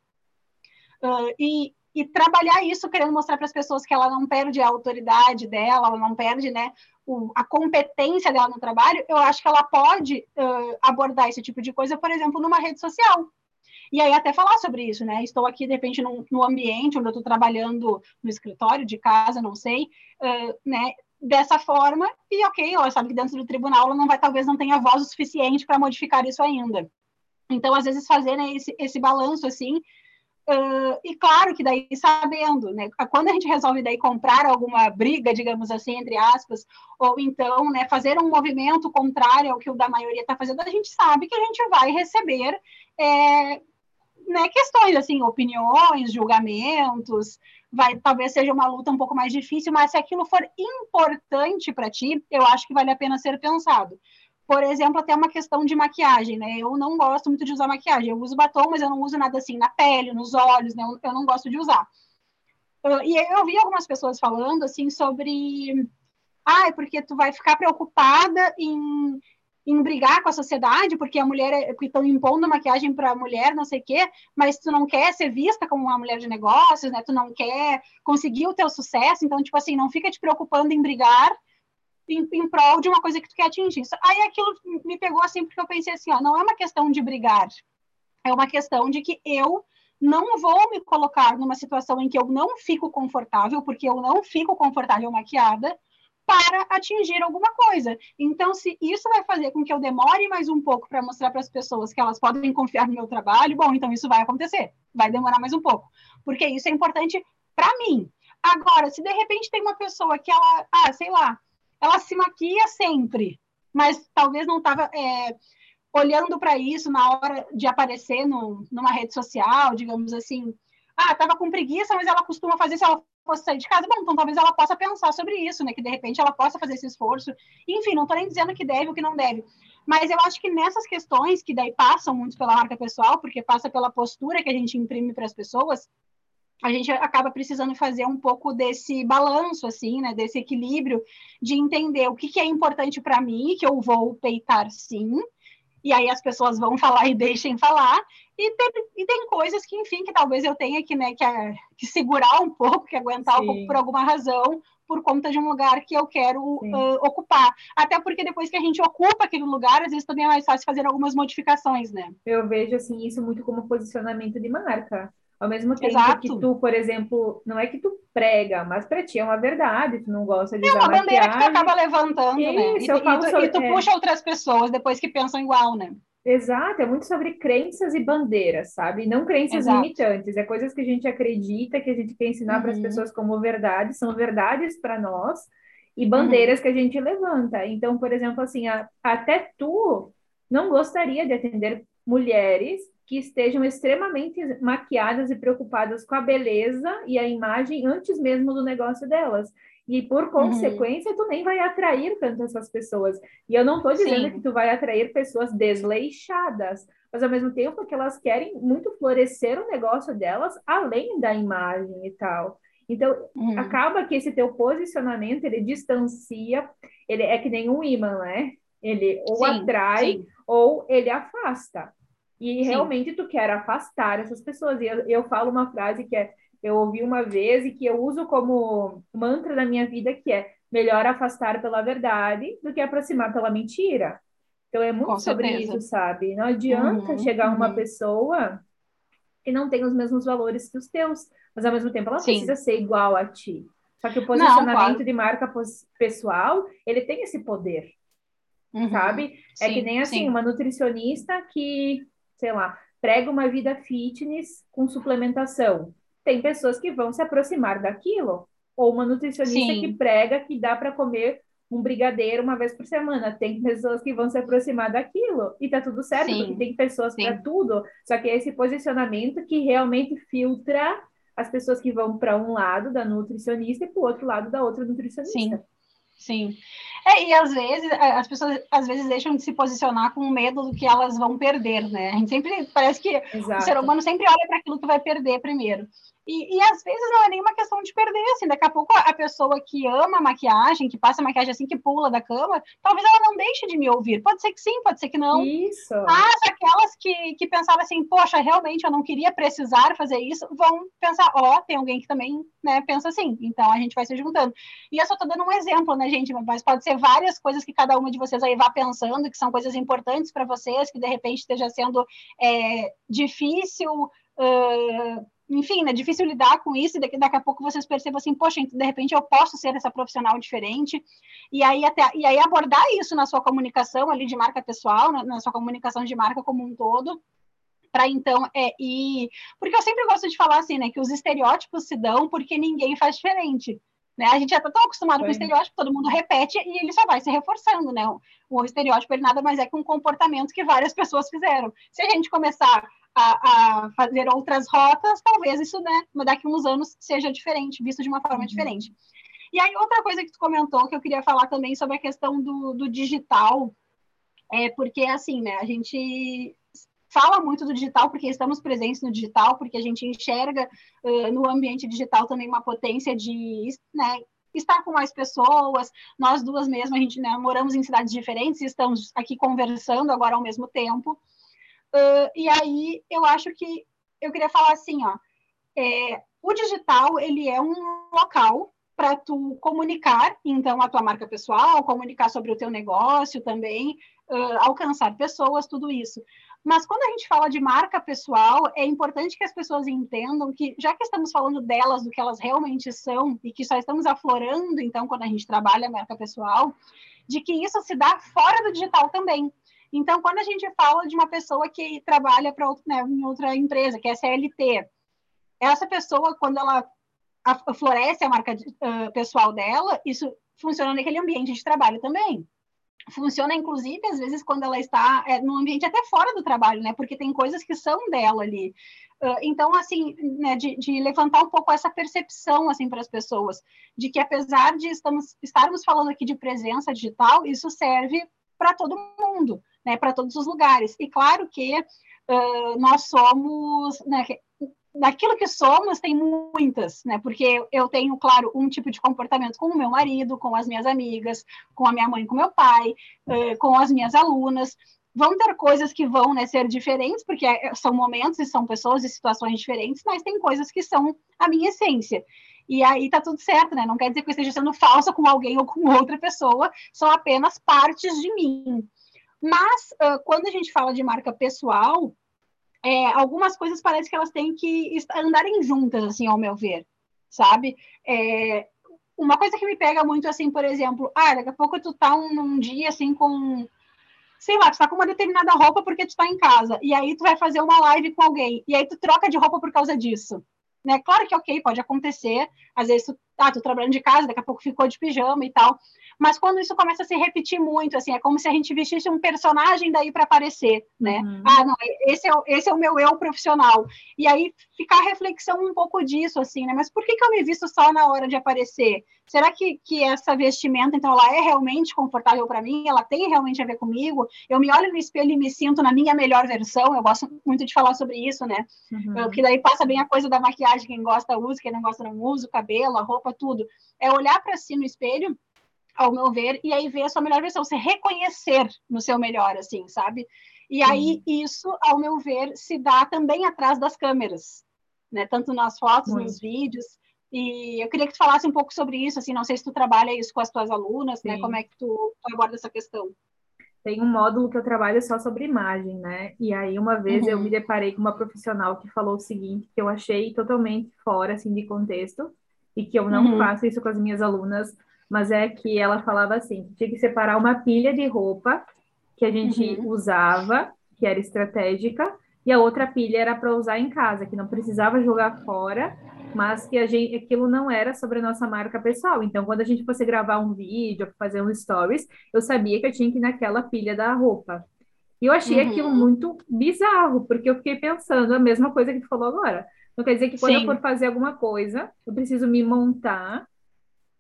uh, e, e trabalhar isso querendo mostrar para as pessoas que ela não perde a autoridade dela, ela não perde, né, o, a competência dela no trabalho, eu acho que ela pode uh, abordar esse tipo de coisa, por exemplo, numa rede social. E aí até falar sobre isso, né? Estou aqui, de repente, num, no ambiente onde eu estou trabalhando no escritório, de casa, não sei, uh, né? dessa forma, e ok, ela sabe que dentro do tribunal ela não vai, talvez não tenha voz o suficiente para modificar isso ainda. Então, às vezes, fazer né, esse, esse balanço assim, uh, e claro que daí sabendo, né, quando a gente resolve daí comprar alguma briga, digamos assim, entre aspas, ou então né, fazer um movimento contrário ao que o da maioria está fazendo, a gente sabe que a gente vai receber é, né, questões assim, opiniões, julgamentos, vai talvez seja uma luta um pouco mais difícil, mas se aquilo for importante para ti, eu acho que vale a pena ser pensado. Por exemplo, até uma questão de maquiagem, né? Eu não gosto muito de usar maquiagem. Eu uso batom, mas eu não uso nada assim na pele, nos olhos, né? Eu não gosto de usar. E eu vi algumas pessoas falando assim sobre, ah, porque tu vai ficar preocupada em em brigar com a sociedade, porque a mulher é, estão impondo maquiagem para a mulher, não sei o quê, mas tu não quer ser vista como uma mulher de negócios, né? Tu não quer conseguir o teu sucesso, então tipo assim, não fica te preocupando em brigar em, em prol de uma coisa que tu quer atingir. Aí aquilo me pegou assim porque eu pensei assim, ó, não é uma questão de brigar, é uma questão de que eu não vou me colocar numa situação em que eu não fico confortável, porque eu não fico confortável maquiada, para atingir alguma coisa. Então, se isso vai fazer com que eu demore mais um pouco para mostrar para as pessoas que elas podem confiar no meu trabalho, bom, então isso vai acontecer. Vai demorar mais um pouco. Porque isso é importante para mim. Agora, se de repente tem uma pessoa que ela, ah, sei lá, ela se maquia sempre, mas talvez não estava é, olhando para isso na hora de aparecer no, numa rede social, digamos assim. Ah, estava com preguiça, mas ela costuma fazer se ela fosse sair de casa, bom, então talvez ela possa pensar sobre isso, né? Que de repente ela possa fazer esse esforço. Enfim, não estou nem dizendo que deve ou que não deve. Mas eu acho que nessas questões, que daí passam muito pela marca pessoal, porque passa pela postura que a gente imprime para as pessoas, a gente acaba precisando fazer um pouco desse balanço, assim, né? Desse equilíbrio de entender o que, que é importante para mim, que eu vou peitar sim, e aí as pessoas vão falar e deixem falar, e tem, e tem coisas que, enfim, que talvez eu tenha que, né, que, que segurar um pouco, que aguentar Sim. um pouco por alguma razão, por conta de um lugar que eu quero uh, ocupar. Até porque depois que a gente ocupa aquele lugar, às vezes também é mais fácil fazer algumas modificações, né? Eu vejo, assim, isso muito como posicionamento de marca. Ao mesmo tempo Exato. que tu, por exemplo, não é que tu prega, mas para ti é uma verdade, tu não gosta de é usar maquiagem. É uma bandeira que tu acaba levantando, Isso, né? E, eu falo e, tu, sobre... e tu é. puxa outras pessoas depois que pensam igual, né? Exato, é muito sobre crenças e bandeiras, sabe? Não crenças Exato. limitantes, é coisas que a gente acredita, que a gente quer ensinar uhum. para as pessoas como verdade, são verdades para nós e bandeiras uhum. que a gente levanta. Então, por exemplo, assim, a, até tu não gostaria de atender mulheres que estejam extremamente maquiadas e preocupadas com a beleza e a imagem antes mesmo do negócio delas. E por uhum. consequência, uhum. tu nem vai atrair tanto essas pessoas. E eu não estou dizendo Sim. que tu vai atrair pessoas desleixadas, mas ao mesmo tempo que elas querem muito florescer o negócio delas além da imagem e tal. Então, uhum. acaba que esse teu posicionamento, ele distancia, ele é que nem um imã, né? Ele ou sim, atrai sim. ou ele afasta. E Sim. realmente tu quer afastar essas pessoas. E eu, eu falo uma frase que é, eu ouvi uma vez e que eu uso como mantra da minha vida, que é melhor afastar pela verdade do que aproximar pela mentira. Então é muito sobre isso, sabe? Não adianta uhum, chegar uhum. uma pessoa que não tem os mesmos valores que os teus, mas ao mesmo tempo ela Sim. precisa ser igual a ti. Só que o posicionamento não, claro. de marca pessoal, ele tem esse poder. Uhum, sabe? Sim, é que nem assim, sim. uma nutricionista que sei lá, prega uma vida fitness com suplementação. Tem pessoas que vão se aproximar daquilo. Ou uma nutricionista Sim. que prega que dá para comer um brigadeiro uma vez por semana. Tem pessoas que vão se aproximar daquilo e tá tudo certo, Sim. porque tem pessoas para tudo. Só que é esse posicionamento que realmente filtra as pessoas que vão para um lado da nutricionista e para o outro lado da outra nutricionista. Sim. Sim. É, e às vezes, as pessoas às vezes deixam de se posicionar com medo do que elas vão perder, né? A gente sempre, parece que Exato. o ser humano sempre olha para aquilo que vai perder primeiro. E, e, às vezes não é nenhuma questão de perder, assim, daqui a pouco a pessoa que ama maquiagem, que passa maquiagem assim que pula da cama, talvez ela não deixe de me ouvir. Pode ser que sim, pode ser que não. Isso. Mas aquelas que, que pensavam assim, poxa, realmente eu não queria precisar fazer isso, vão pensar, ó, oh, tem alguém que também, né, pensa assim, então a gente vai se juntando. E eu só tô dando um exemplo, né, gente, mas pode ser várias coisas que cada uma de vocês aí vá pensando, que são coisas importantes para vocês, que de repente esteja sendo é, difícil, uh, enfim, é difícil lidar com isso, e daqui, daqui a pouco vocês percebam assim, poxa, de repente eu posso ser essa profissional diferente, e aí, até, e aí abordar isso na sua comunicação ali de marca pessoal, na, na sua comunicação de marca como um todo, para então é ir. Porque eu sempre gosto de falar assim, né, que os estereótipos se dão porque ninguém faz diferente. Né? A gente já está tão acostumado Foi. com o estereótipo, todo mundo repete e ele só vai se reforçando, né? O, estereótipo ele nada mais é que um comportamento que várias pessoas fizeram. Se a gente começar a, a, fazer outras rotas, talvez isso, né, daqui a uns anos seja diferente, visto de uma forma uhum. diferente. E aí, outra coisa que tu comentou, que eu queria falar também sobre a questão do, do digital, é porque, assim, né, a gente fala muito do digital porque estamos presentes no digital, porque a gente enxerga uh, no ambiente digital também uma potência de, né, estar com mais pessoas, nós duas mesmo, a gente né, moramos em cidades diferentes e estamos aqui conversando agora ao mesmo tempo, Uh, e aí eu acho que eu queria falar assim, ó, é, o digital ele é um local para tu comunicar, então, a tua marca pessoal, comunicar sobre o teu negócio também, uh, alcançar pessoas, tudo isso. Mas quando a gente fala de marca pessoal, é importante que as pessoas entendam que, já que estamos falando delas, do que elas realmente são, e que só estamos aflorando, então, quando a gente trabalha a marca pessoal, de que isso se dá fora do digital também. Então, quando a gente fala de uma pessoa que trabalha para né, em outra empresa, que é CLT, essa pessoa, quando ela floresce a marca uh, pessoal dela, isso funciona naquele ambiente de trabalho também. Funciona, inclusive, às vezes, quando ela está é, no ambiente até fora do trabalho, né? Porque tem coisas que são dela ali. Uh, então, assim, né, de, de, levantar um pouco essa percepção, assim, para as pessoas, de que apesar de estamos, estarmos falando aqui de presença digital, isso serve para todo mundo né, para todos os lugares. E claro que uh, nós somos, né, daquilo que somos tem muitas, né? Porque eu tenho, claro, um tipo de comportamento com o meu marido, com as minhas amigas, com a minha mãe, com meu pai, uh, com as minhas alunas. Vão ter coisas que vão né, ser diferentes, porque é, são momentos e são pessoas e situações diferentes, mas tem coisas que são a minha essência. E aí tá tudo certo, né? Não quer dizer que eu esteja sendo falsa com alguém ou com outra pessoa, são apenas partes de mim. Mas quando a gente fala de marca pessoal, é, algumas coisas parece que elas têm que andarem juntas, assim, ao meu ver, sabe? É, uma coisa que me pega muito, assim, por exemplo, ah, daqui a pouco tu tá um, um dia, assim, com, sei lá, tu tá com uma determinada roupa porque tu tá em casa, e aí tu vai fazer uma live com alguém, e aí tu troca de roupa por causa disso. Né? Claro que, ok, pode acontecer, às vezes tu, ah, tu trabalhando de casa, daqui a pouco ficou de pijama e tal, mas quando isso começa a se repetir muito, assim, é como se a gente vestisse um personagem daí para aparecer, né? Uhum. Ah, não, esse é, esse é o meu eu profissional. E aí ficar a reflexão um pouco disso, assim, né? Mas por que, que eu me visto só na hora de aparecer? Será que, que essa vestimenta, então, ela é realmente confortável para mim? Ela tem realmente a ver comigo? Eu me olho no espelho e me sinto na minha melhor versão? Eu gosto muito de falar sobre isso, né? Uhum. Porque daí passa bem a coisa da maquiagem, quem gosta usa, quem não gosta não usa, o cabelo, a roupa, tudo. É olhar para si no espelho ao meu ver, e aí ver a sua melhor versão, se reconhecer no seu melhor, assim, sabe? E aí isso, ao meu ver, se dá também atrás das câmeras, né? Tanto nas fotos, Muito. nos vídeos. E eu queria que tu falasse um pouco sobre isso, assim, não sei se tu trabalha isso com as tuas alunas, né? Sim. né? Como é que tu, tu aborda essa questão? tem um módulo que eu trabalho só sobre imagem, né? E aí uma vez uhum. eu me deparei com uma profissional que falou o seguinte, que eu achei totalmente fora assim de contexto e que eu não uhum. faço isso com as minhas alunas mas é que ela falava assim, tinha que separar uma pilha de roupa que a gente uhum. usava, que era estratégica, e a outra pilha era para usar em casa, que não precisava jogar fora, mas que a gente, aquilo não era sobre a nossa marca pessoal. Então, quando a gente fosse gravar um vídeo, fazer um stories, eu sabia que eu tinha que ir naquela pilha da roupa. E eu achei uhum. aquilo muito bizarro, porque eu fiquei pensando a mesma coisa que tu falou agora. Não quer dizer que quando Sim. eu for fazer alguma coisa, eu preciso me montar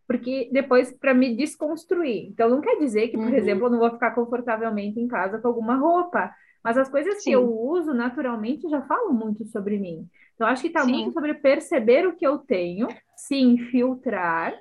porque depois para me desconstruir. Então não quer dizer que, por uhum. exemplo, eu não vou ficar confortavelmente em casa com alguma roupa, mas as coisas Sim. que eu uso naturalmente já falam muito sobre mim. Então acho que está muito sobre perceber o que eu tenho, se infiltrar,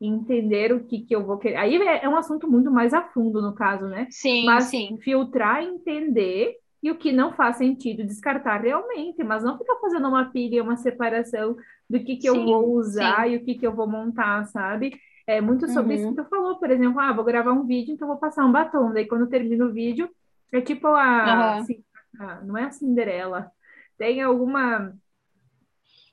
entender o que, que eu vou querer. Aí é, é um assunto muito mais a fundo no caso, né? Sim, mas sim. filtrar, entender e o que não faz sentido descartar realmente, mas não ficar fazendo uma pilha, uma separação do que, que sim, eu vou usar sim. e o que, que eu vou montar, sabe? É muito sobre uhum. isso que tu falou, por exemplo, ah, vou gravar um vídeo, então vou passar um batom. Daí quando termina o vídeo, é tipo a. Uhum. Assim, a não é a Cinderela. Tem alguma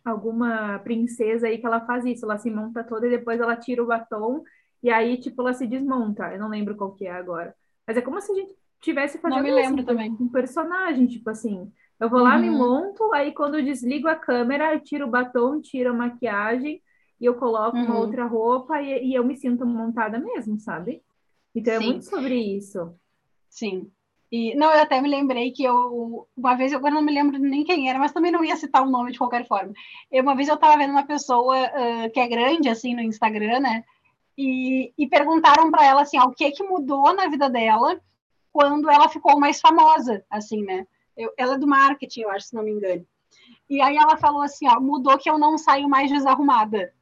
alguma princesa aí que ela faz isso, ela se monta toda e depois ela tira o batom e aí, tipo, ela se desmonta. Eu não lembro qual que é agora. Mas é como se a gente tivesse fazendo não me lembro também. um personagem, tipo assim. Eu vou lá, uhum. me monto, aí quando eu desligo a câmera, eu tiro o batom, tiro a maquiagem e eu coloco uhum. uma outra roupa e, e, eu me sinto montada mesmo, sabe? Então é Sim. muito sobre isso. Sim. E, não, eu até me lembrei que eu, uma vez, agora não me lembro nem quem era, mas também não ia citar o nome de qualquer forma. Eu, uma vez eu estava vendo uma pessoa uh, que é grande, assim, no Instagram, né? E, e perguntaram para ela, assim, ó, o que que mudou na vida dela quando ela ficou mais famosa, assim, né? Eu, ela é do marketing, eu acho, se não me engano. E aí ela falou assim, ó, mudou que eu não saio mais desarrumada.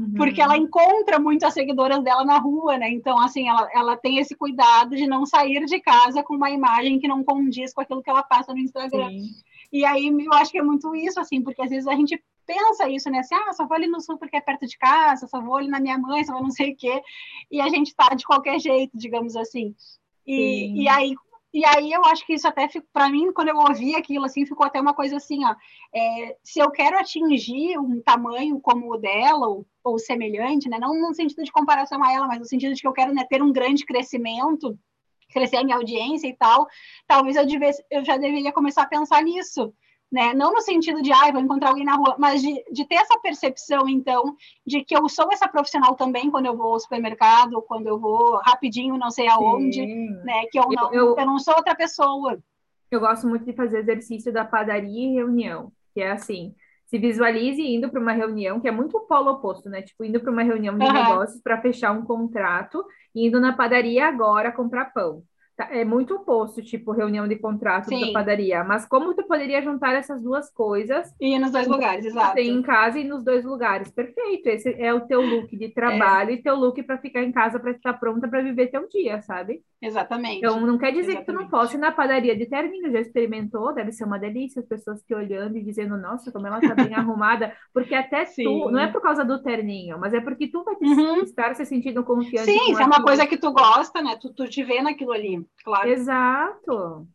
Uhum. Porque ela encontra muito as seguidoras dela na rua, né? Então, assim, ela, ela tem esse cuidado de não sair de casa com uma imagem que não condiz com aquilo que ela passa no Instagram. Sim. E aí eu acho que é muito isso, assim, porque às vezes a gente pensa isso, né? Assim, ah, só vou ali no sul porque é perto de casa, só vou ali na minha mãe, só vou não sei o quê. E a gente tá de qualquer jeito, digamos assim. E, e aí e aí eu acho que isso até para mim, quando eu ouvi aquilo assim, ficou até uma coisa assim, ó. É, se eu quero atingir um tamanho como o dela, ou, ou, semelhante, né? Não no sentido de comparação a ela, mas no sentido de que eu quero né, ter um grande crescimento, crescer a minha audiência e tal, talvez eu, devesse, eu já deveria começar a pensar nisso né? Não no sentido de, ah, vou encontrar alguém na rua, mas de, de ter essa percepção, então, de que eu sou essa profissional também quando eu vou ao supermercado, quando eu vou rapidinho, não sei aonde, Sim. né? Que eu não, eu, eu, eu não sou outra pessoa. Eu gosto muito de fazer exercício da padaria e reunião, que é assim, se visualize indo para uma reunião, que é muito o polo oposto, né? Tipo, indo para uma reunião de uhum. negócios para fechar um contrato, indo na padaria agora comprar pão. Tá, é muito oposto, tipo, reunião de contrato Sim. da padaria. Mas como tu poderia juntar essas duas coisas? E nos dois lugares, exato. Tem em casa e nos dois lugares. Perfeito. Esse é o teu look de trabalho é. e teu look para ficar em casa para estar pronta para viver teu dia, sabe? Exatamente. Então não quer dizer Exatamente. que tu não possa ir na padaria de terninho, já experimentou, deve ser uma delícia, as pessoas te olhando e dizendo, nossa, como ela tá bem arrumada, porque até Sim. tu, não é por causa do terninho, mas é porque tu vai uhum. estar se sentindo confiante. Sim, se é uma coisa que tu gosta, né? Tu, tu te vê naquilo ali. Claro. Exato.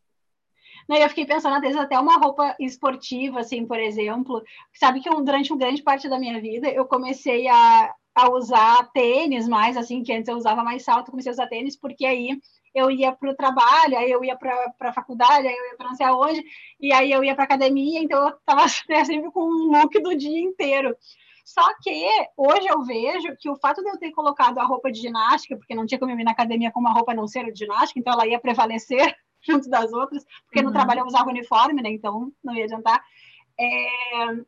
Não, eu fiquei pensando, às vezes, até uma roupa esportiva, assim, por exemplo. Sabe que durante uma grande parte da minha vida eu comecei a, a usar tênis mais, assim, que antes eu usava mais salto, comecei a usar tênis, porque aí eu ia para o trabalho, aí eu ia para a faculdade, aí eu ia para não sei aonde, e aí eu ia para academia, então eu estava né, sempre com um look do dia inteiro. Só que hoje eu vejo que o fato de eu ter colocado a roupa de ginástica, porque não tinha como eu ir na academia com uma roupa não ser de ginástica, então ela ia prevalecer junto das outras, porque uhum. no trabalho eu usava uniforme, né? Então não ia adiantar. É,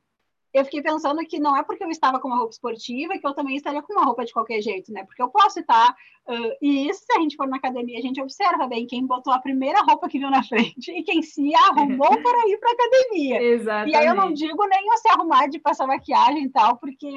eu fiquei pensando que não é porque eu estava com uma roupa esportiva que eu também estaria com uma roupa de qualquer jeito, né? Porque eu posso estar. Uh, e isso, se a gente for na academia, a gente observa bem quem botou a primeira roupa que viu na frente e quem se arrumou para ir para academia. Exatamente. E aí eu não digo nem eu se arrumar de passar maquiagem e tal, porque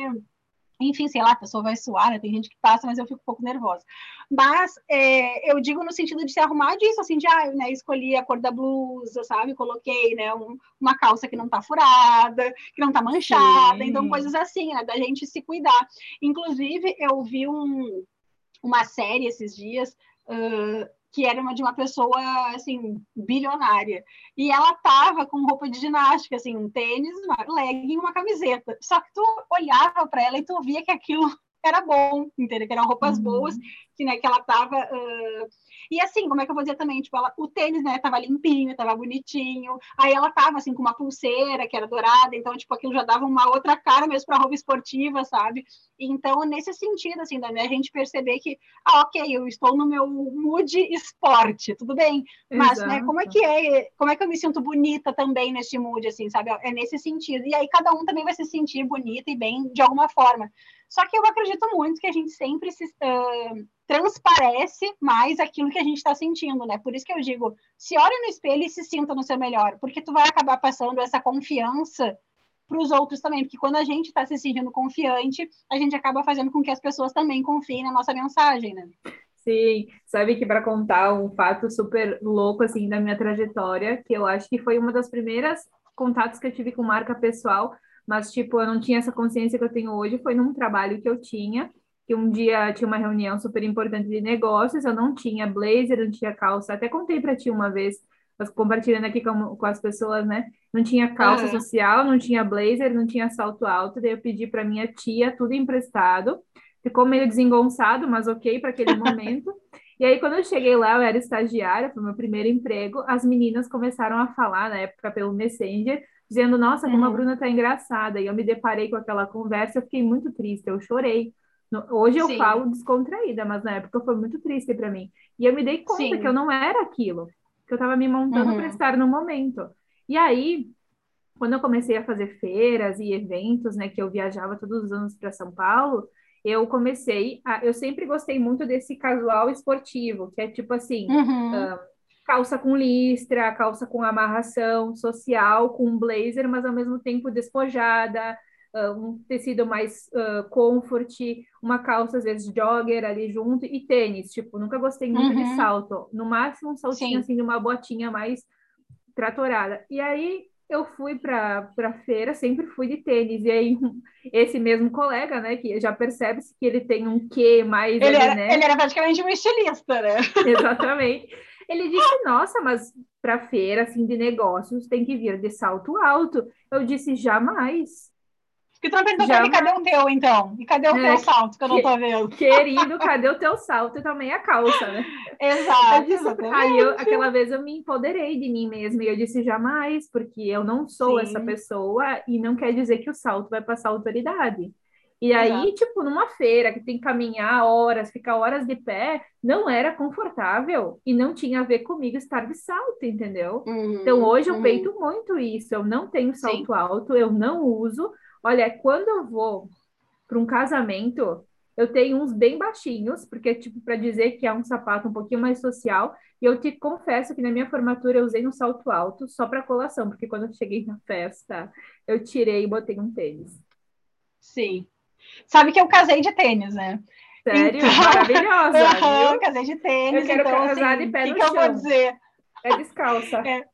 enfim, sei lá, a pessoa vai suar, né? Tem gente que passa, mas eu fico um pouco nervosa. Mas é, eu digo no sentido de se arrumar disso, assim, de, ah, né, escolhi a cor da blusa, sabe? Coloquei, né, um, uma calça que não tá furada, que não tá manchada, Sim. então coisas assim, né, da gente se cuidar. Inclusive, eu vi um, uma série esses dias, uh, que era uma de uma pessoa assim bilionária. E ela tava com roupa de ginástica assim um tênis uma legging uma camiseta. Só que tu olhava para ela e tu via que aquilo era bom entendeu? Que eram roupas uhum. boas que né que ela tava uh, e assim, como é que eu vou dizer também? Tipo, ela, o tênis, né, tava limpinho, tava bonitinho. Aí ela tava, assim, com uma pulseira que era dourada. Então, tipo, aquilo já dava uma outra cara mesmo pra roupa esportiva, sabe? Então, nesse sentido, assim, da a gente perceber que, ah, ok, eu estou no meu mood esporte, tudo bem. Mas, Exato. né, como é que é? Como é que eu me sinto bonita também nesse mood, assim, sabe? É nesse sentido. E aí cada um também vai se sentir bonita e bem de alguma forma. Só que eu acredito muito que a gente sempre se, uh, transparece mais aquilo que a gente está sentindo, né? Por isso que eu digo, se olhe no espelho e se sinta no seu melhor, porque tu vai acabar passando essa confiança para os outros também, porque quando a gente está se sentindo confiante, a gente acaba fazendo com que as pessoas também confiem na nossa mensagem, né? Sim, sabe que para contar um fato super louco assim da minha trajetória, que eu acho que foi uma das primeiras contatos que eu tive com marca pessoal, mas tipo, eu não tinha essa consciência que eu tenho hoje, foi num trabalho que eu tinha que um dia tinha uma reunião super importante de negócios, eu não tinha blazer, não tinha calça, até contei para ti uma vez, compartilhando aqui com, com as pessoas, né? Não tinha calça uhum. social, não tinha blazer, não tinha salto alto, daí eu pedi para minha tia tudo emprestado. Ficou meio desengonçado, mas ok para aquele momento. E aí, quando eu cheguei lá, eu era estagiária, foi meu primeiro emprego, as meninas começaram a falar, na época, pelo Messenger, dizendo, nossa, como uhum. a Bruna tá engraçada. E eu me deparei com aquela conversa, eu fiquei muito triste, eu chorei. Hoje eu Sim. falo descontraída, mas na época foi muito triste para mim. E eu me dei conta Sim. que eu não era aquilo, que eu estava me montando uhum. para estar no momento. E aí, quando eu comecei a fazer feiras e eventos, né, que eu viajava todos os anos para São Paulo, eu comecei a, eu sempre gostei muito desse casual esportivo, que é tipo assim, uhum. uh, calça com listra, calça com amarração social, com blazer, mas ao mesmo tempo despojada, uh, um tecido mais uh, comfort, uma calça, às vezes, jogger ali junto, e tênis. Tipo, nunca gostei muito uhum. de salto. No máximo, um saltinho, Sim. assim, de uma botinha mais tratorada. E aí, eu fui para a feira, sempre fui de tênis. E aí, esse mesmo colega, né, que já percebe-se que ele tem um quê mais. Ele, ali, era, né? ele era praticamente um estilista, né? Exatamente. Ele disse: Nossa, mas para feira assim de negócios tem que vir de salto alto. Eu disse: Jamais. Que tu não perguntou mim, cadê o teu, então? E cadê o é, teu salto, que eu não tô vendo? Querido, cadê o teu salto e também a calça, né? Exato. Aí, eu, aquela vez, eu me empoderei de mim mesma e eu disse jamais, porque eu não sou Sim. essa pessoa e não quer dizer que o salto vai passar autoridade. E aí, Exato. tipo, numa feira que tem que caminhar horas, ficar horas de pé, não era confortável e não tinha a ver comigo estar de salto, entendeu? Uhum, então, hoje eu uhum. peito muito isso. Eu não tenho salto Sim. alto, eu não uso, Olha, quando eu vou para um casamento, Eu tenho uns bem baixinhos, porque, tipo, para dizer que é um sapato um pouquinho mais social. E eu te confesso que na minha formatura eu usei um salto alto só para colação, porque quando eu cheguei na festa, eu tirei e botei um tênis. Sim. Sabe que eu casei de tênis, né? Sério? Então... Maravilhosa. Eu casei de tênis. Eu quero então, casar assim, de pé que no que chão. eu vou dizer? É descalça. É,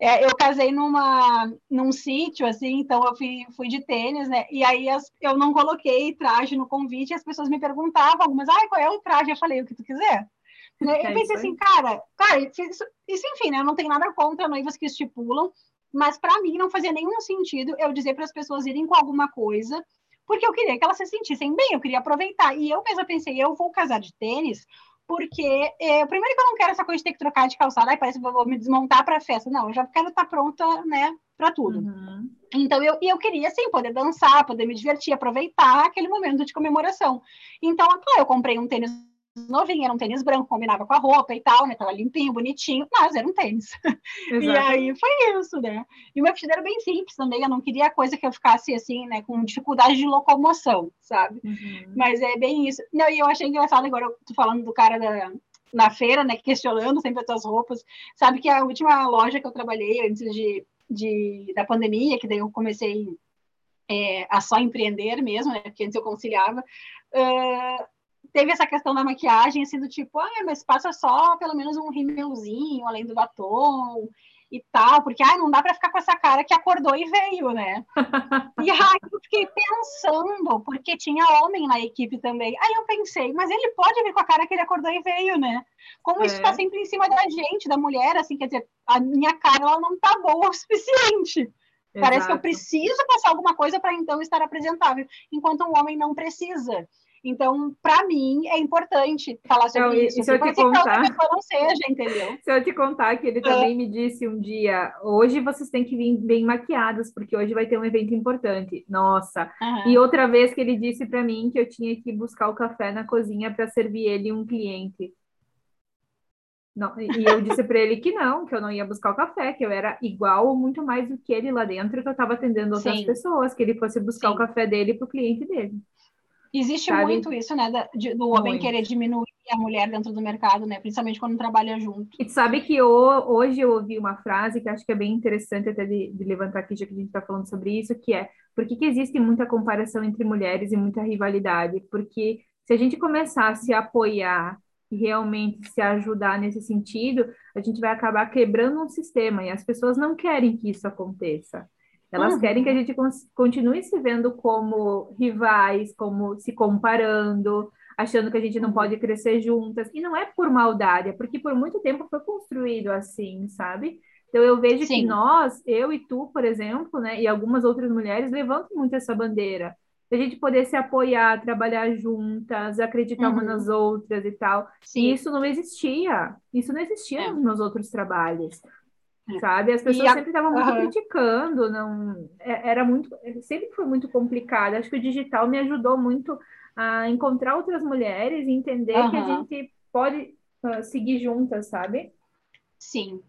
é, eu casei numa, num sítio, assim, então eu fui, fui de tênis, né? E aí as, eu não coloquei traje no convite e as pessoas me perguntavam algumas, ah, qual é o traje? Eu falei, o que tu quiser. Né? Eu É pensei isso aí. assim, cara, cara, isso, isso, enfim, né? Eu não tenho nada contra noivas que estipulam, mas para mim não fazia nenhum sentido eu dizer para as pessoas irem com alguma coisa, porque eu queria que elas se sentissem bem, eu queria aproveitar. E eu mesma pensei, eu vou casar de tênis, porque é, primeiro que eu não quero essa coisa de ter que trocar de calçada, aí parece que eu vou me desmontar para a festa. Não, eu já quero estar pronta, né, para tudo. Uhum. Então, eu, e eu queria, sim, poder dançar, poder me divertir, aproveitar aquele momento de comemoração. Então, claro, eu comprei um tênis novinho, era um tênis branco, combinava com a roupa e tal, né? Tava limpinho, bonitinho, mas era um tênis. E aí foi isso, né? E o meu vestido era bem simples também, eu não queria coisa que eu ficasse assim, né, com dificuldade de locomoção, sabe? Uhum. Mas é bem isso. Não, e eu achei engraçado agora, eu tô falando do cara da, na feira, né, questionando sempre as tuas roupas. Sabe que a última loja que eu trabalhei antes de, de da pandemia, que daí eu comecei é, a só empreender mesmo, né, porque antes eu conciliava, uh, teve essa questão da maquiagem, assim, do tipo, ah, mas passa só pelo menos um rímelzinho, além do batom e tal, porque ah, não dá para ficar com essa cara que acordou e veio, né? e aí eu fiquei pensando, porque tinha homem na equipe também. Aí eu pensei, mas ele pode vir com a cara que ele acordou e veio, né? Como isso É. está sempre em cima da gente, da mulher, assim, quer dizer, a minha cara ela não tá boa o suficiente. Parece que eu Exato. preciso passar alguma coisa para então estar apresentável, enquanto um homem não precisa. Então, para mim, é importante falar sobre Não, isso. se eu assim, te pra outra contar- não seja, entendeu? Se eu te contar que ele também me disse um dia, hoje vocês têm que vir bem maquiadas, porque hoje vai ter um evento importante. Nossa. Aham. E outra vez que ele disse para mim que eu tinha que buscar o café na cozinha para servir ele um cliente. Não, e eu disse para ele que não, que eu não ia buscar o café, que eu era igual ou muito mais do que ele lá dentro, que eu estava atendendo outras Sim. pessoas, que ele fosse buscar Sim. o café dele para o cliente dele. Existe Sabe? muito isso, né, da- de- do homem Muito. querer diminuir a mulher dentro do mercado, né? Principalmente quando trabalha junto. E sabe que ho- hoje eu ouvi uma frase que acho que é bem interessante até de, de levantar aqui, já que a gente está falando sobre isso, que é por que, que existe muita comparação entre mulheres e muita rivalidade? Porque se a gente começar a se apoiar e realmente se ajudar nesse sentido, a gente vai acabar quebrando um sistema e as pessoas não querem que isso aconteça. Elas Uhum. querem que a gente continue se vendo como rivais, como se comparando, achando que a gente não Uhum. pode crescer juntas. E não é por maldade, é porque por muito tempo foi construído assim, sabe? Então eu vejo que Sim. nós, eu e tu, por exemplo, né, e algumas outras mulheres levantam muito essa bandeira. De a gente poder se apoiar, trabalhar juntas, acreditar Uhum. nas outras e tal. E Sim. isso não existia. Isso não existia É. nos outros trabalhos. É. Sabe? As pessoas a- sempre estavam muito Aham. criticando, não é- era muito, sempre foi muito complicado. Acho que o digital me ajudou muito a encontrar outras mulheres e entender que a gente pode ah, seguir juntas, sabe? Sim.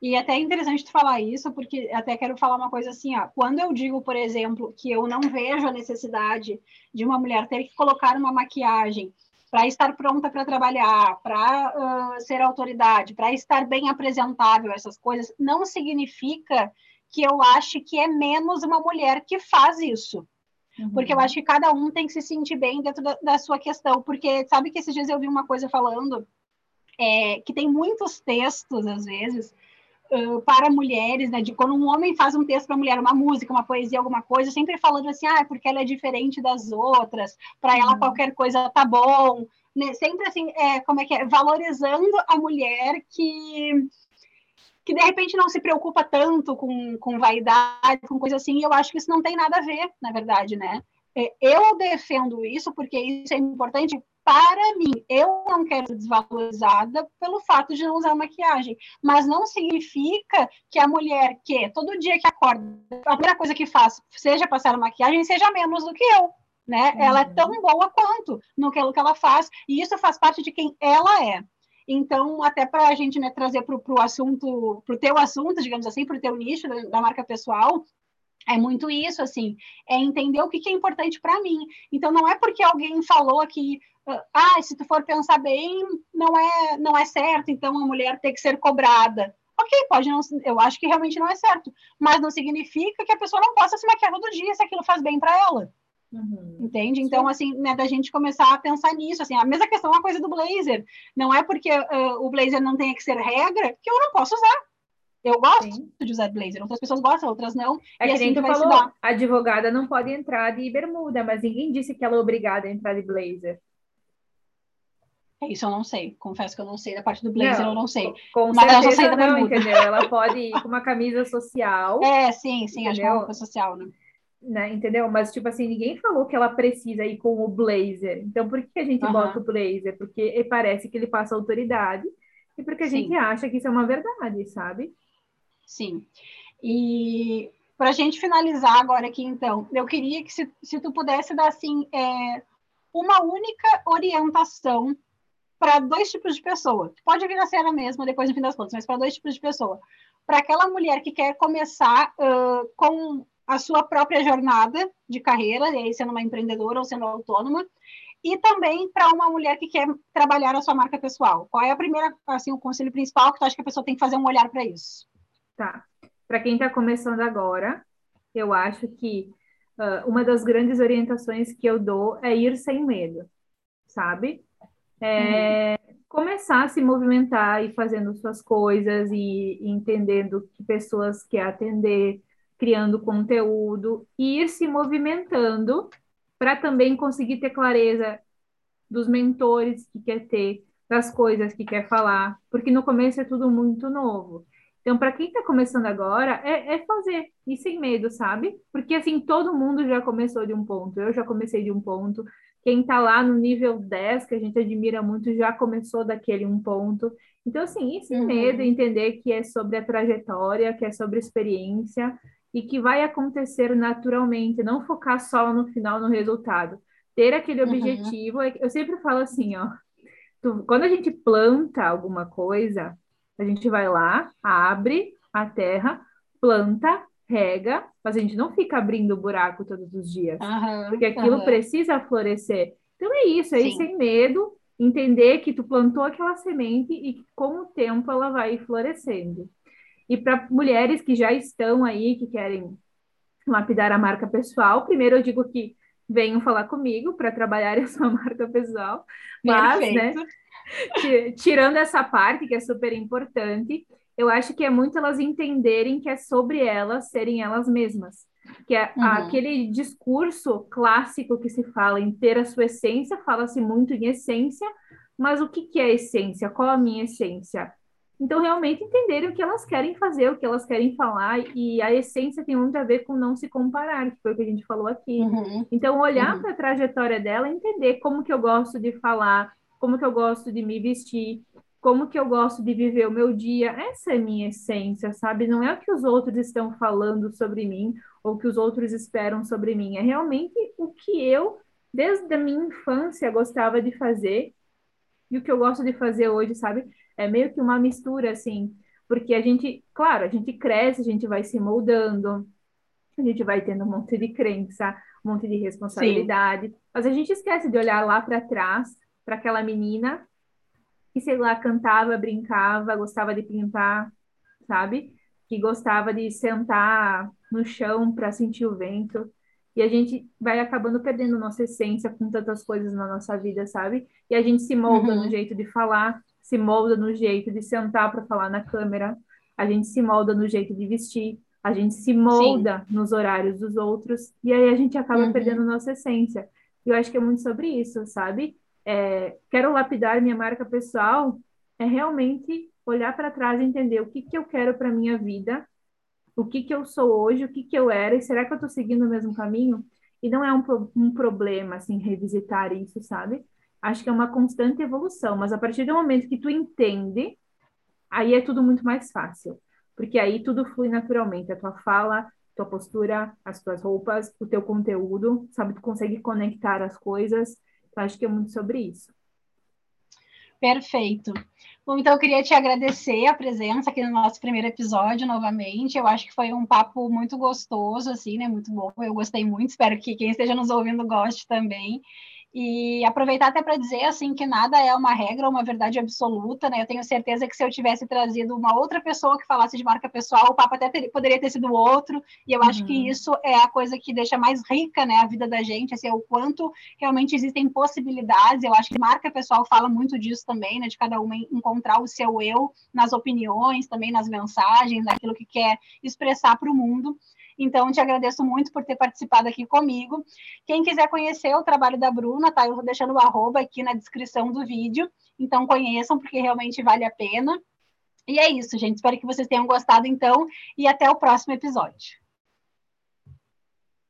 E até é interessante tu falar isso, porque até quero falar uma coisa assim, ó. Quando eu digo, por exemplo, que eu não vejo a necessidade de uma mulher ter que colocar uma maquiagem para estar pronta para trabalhar, para ser autoridade, para estar bem apresentável, essas coisas, não significa que eu ache que é menos uma mulher que faz isso. Porque eu acho que cada um tem que se sentir bem dentro da, da sua questão. Porque sabe que esses dias eu vi uma coisa falando é, que tem muitos textos, às vezes, uh, para mulheres, né? De quando um homem faz um texto para mulher, uma música, uma poesia, alguma coisa, sempre falando assim, ah, porque ela é diferente das outras, para ela Uhum. qualquer coisa tá bom, né? Sempre assim, é, como é que é? Valorizando a mulher que que de repente não se preocupa tanto com, com vaidade, com coisa assim, e eu acho que isso não tem nada a ver, na verdade, né? É, Eu defendo isso porque isso é importante para mim. Eu não quero ser desvalorizada pelo fato de não usar maquiagem, mas não significa que a mulher que todo dia que acorda, a primeira coisa que faz seja passar maquiagem, seja menos do que eu. Né? Uhum. Ela é tão boa quanto no que ela faz, e isso faz parte de quem ela é. Então, até para a gente né, trazer para o assunto, para o teu assunto, digamos assim, para o teu nicho da, da marca pessoal, É muito isso, assim, é entender o que, que é importante para mim. Então, não é porque alguém falou aqui, ah, se tu for pensar bem, não é, não é certo, então a mulher tem que ser cobrada. Ok, pode não, eu acho que realmente não é certo, mas não significa que a pessoa não possa se maquiar todo dia se aquilo faz bem para ela. Uhum. Entende? Então, Sim. assim, né, da gente começar a pensar nisso, assim, a mesma questão é a coisa do blazer. Não é porque uh, o blazer não tenha que ser regra que eu não posso usar. Eu gosto Sim. de usar blazer, outras pessoas gostam, outras não. É que assim nem tu falou, a advogada não pode entrar de bermuda, mas ninguém disse que ela é obrigada a entrar de blazer. Isso eu não sei, confesso que eu não sei, da parte do blazer não, eu não sei. Com mas ela só sai da bermuda. entendeu? Ela pode ir com uma camisa social. É, sim, sim, entendeu? acho que é uma roupa social, né? né? Entendeu? Mas, tipo assim, ninguém falou que ela precisa ir com o blazer. Então, por que a gente uhum. bota o blazer? Porque parece que ele passa autoridade e porque a Sim. gente acha que isso é uma verdade, sabe? Sim. E para a gente finalizar agora aqui, então, eu queria que se, se tu pudesse dar, assim, é, uma única orientação para dois tipos de pessoa. Pode vir a ser a mesma depois, no fim das contas, mas para dois tipos de pessoa. Para aquela mulher que quer começar uh, com a sua própria jornada de carreira, e aí sendo uma empreendedora ou sendo autônoma, e também para uma mulher que quer trabalhar a sua marca pessoal. Qual é a primeira, assim, o conselho principal que tu acha que a pessoa tem que fazer um olhar para isso? Tá. Para quem está começando agora, eu acho que uh, uma das grandes orientações que eu dou é ir sem medo, sabe? É, uhum. Começar a se movimentar e fazendo suas coisas e, entendendo que pessoas quer atender, criando conteúdo e ir se movimentando para também conseguir ter clareza dos mentores que quer ter, das coisas que quer falar, porque no começo é tudo muito novo. Então, para quem está começando agora, é, é, fazer, e sem medo, sabe? Porque assim, todo mundo já começou de um ponto, eu já comecei de um ponto, quem está lá no nível 10, que a gente admira muito, já começou daquele um ponto. Então, assim, e sem uhum. medo, entender que é sobre a trajetória, que é sobre experiência, e que vai acontecer naturalmente, não focar só no final, no resultado. Ter aquele uhum. objetivo, é eu sempre falo assim, ó, tu, quando a gente planta alguma coisa, a gente vai lá, abre a terra, planta, rega, mas a gente não fica abrindo buraco todos os dias, uhum, porque aquilo uhum. precisa florescer. Então é isso, é ir sem medo, entender que tu plantou aquela semente e que com o tempo ela vai florescendo. E para mulheres que já estão aí, que querem lapidar a marca pessoal, primeiro eu digo que venham falar comigo para trabalhar a sua marca pessoal, mas, né, tirando essa parte que é super importante, eu acho que é muito elas entenderem que é sobre elas serem elas mesmas. Que é uhum. aquele discurso clássico que se fala em ter a sua essência, fala-se muito em essência, mas o que, que é essência? Qual a minha essência? Então, realmente entenderem o que elas querem fazer, o que elas querem falar, e a essência tem muito a ver com não se comparar, que foi o que a gente falou aqui. Uhum. Então, olhar uhum. para a trajetória dela, entender como que eu gosto de falar, como que eu gosto de me vestir, como que eu gosto de viver o meu dia. Essa é minha essência, sabe? Não é o que os outros estão falando sobre mim, ou o que os outros esperam sobre mim. É realmente o que eu, desde a minha infância, gostava de fazer, e o que eu gosto de fazer hoje, sabe? É meio que uma mistura, assim, porque a gente, claro, a gente cresce, a gente vai se moldando, a gente vai tendo um monte de crença, um monte de responsabilidade, Sim. mas a gente esquece de olhar lá para trás, para aquela menina que, sei lá, cantava, brincava, gostava de pintar, sabe? Que gostava de sentar no chão para sentir o vento. E a gente vai acabando perdendo nossa essência com tantas coisas na nossa vida, sabe? E a gente se molda uhum. no jeito de falar, se molda no jeito de sentar para falar na câmera, a gente se molda no jeito de vestir, a gente se molda Sim. nos horários dos outros, e aí a gente acaba uhum. perdendo nossa essência. E eu acho que é muito sobre isso, sabe? É, quero lapidar minha marca pessoal, é realmente olhar para trás e entender o que, que eu quero para minha vida, o que, que eu sou hoje, o que, que eu era, e será que eu estou seguindo o mesmo caminho? E não é um, um problema, assim, revisitar isso, sabe? acho que é uma constante evolução, mas a partir do momento que tu entende, aí é tudo muito mais fácil, porque aí tudo flui naturalmente, a tua fala, tua postura, as tuas roupas, o teu conteúdo, sabe, tu consegue conectar as coisas, então acho que é muito sobre isso. Perfeito. Bom, então eu queria te agradecer a presença aqui no nosso primeiro episódio novamente. Eu acho que foi um papo muito gostoso, assim, né? Muito bom. Eu gostei muito, espero que quem esteja nos ouvindo goste também. E aproveitar até para dizer assim que nada é uma regra uma verdade absoluta, né? Eu tenho certeza que se eu tivesse trazido uma outra pessoa que falasse de marca pessoal, o papo até ter, poderia ter sido outro. E eu uhum. acho que uhum. isso é a coisa que deixa mais rica, né, a vida da gente, assim, o quanto realmente existem possibilidades. Eu acho que marca pessoal fala muito disso também, né, de cada uma encontrar o seu eu nas opiniões, também nas mensagens, naquilo que quer expressar para o mundo. Então, te agradeço muito por ter participado aqui comigo. Quem quiser conhecer o trabalho da Bruna, tá? Eu vou deixando o arroba aqui na descrição do vídeo. Então, conheçam, porque realmente vale a pena. E é isso, gente. Espero que vocês tenham gostado, então, e até o próximo episódio.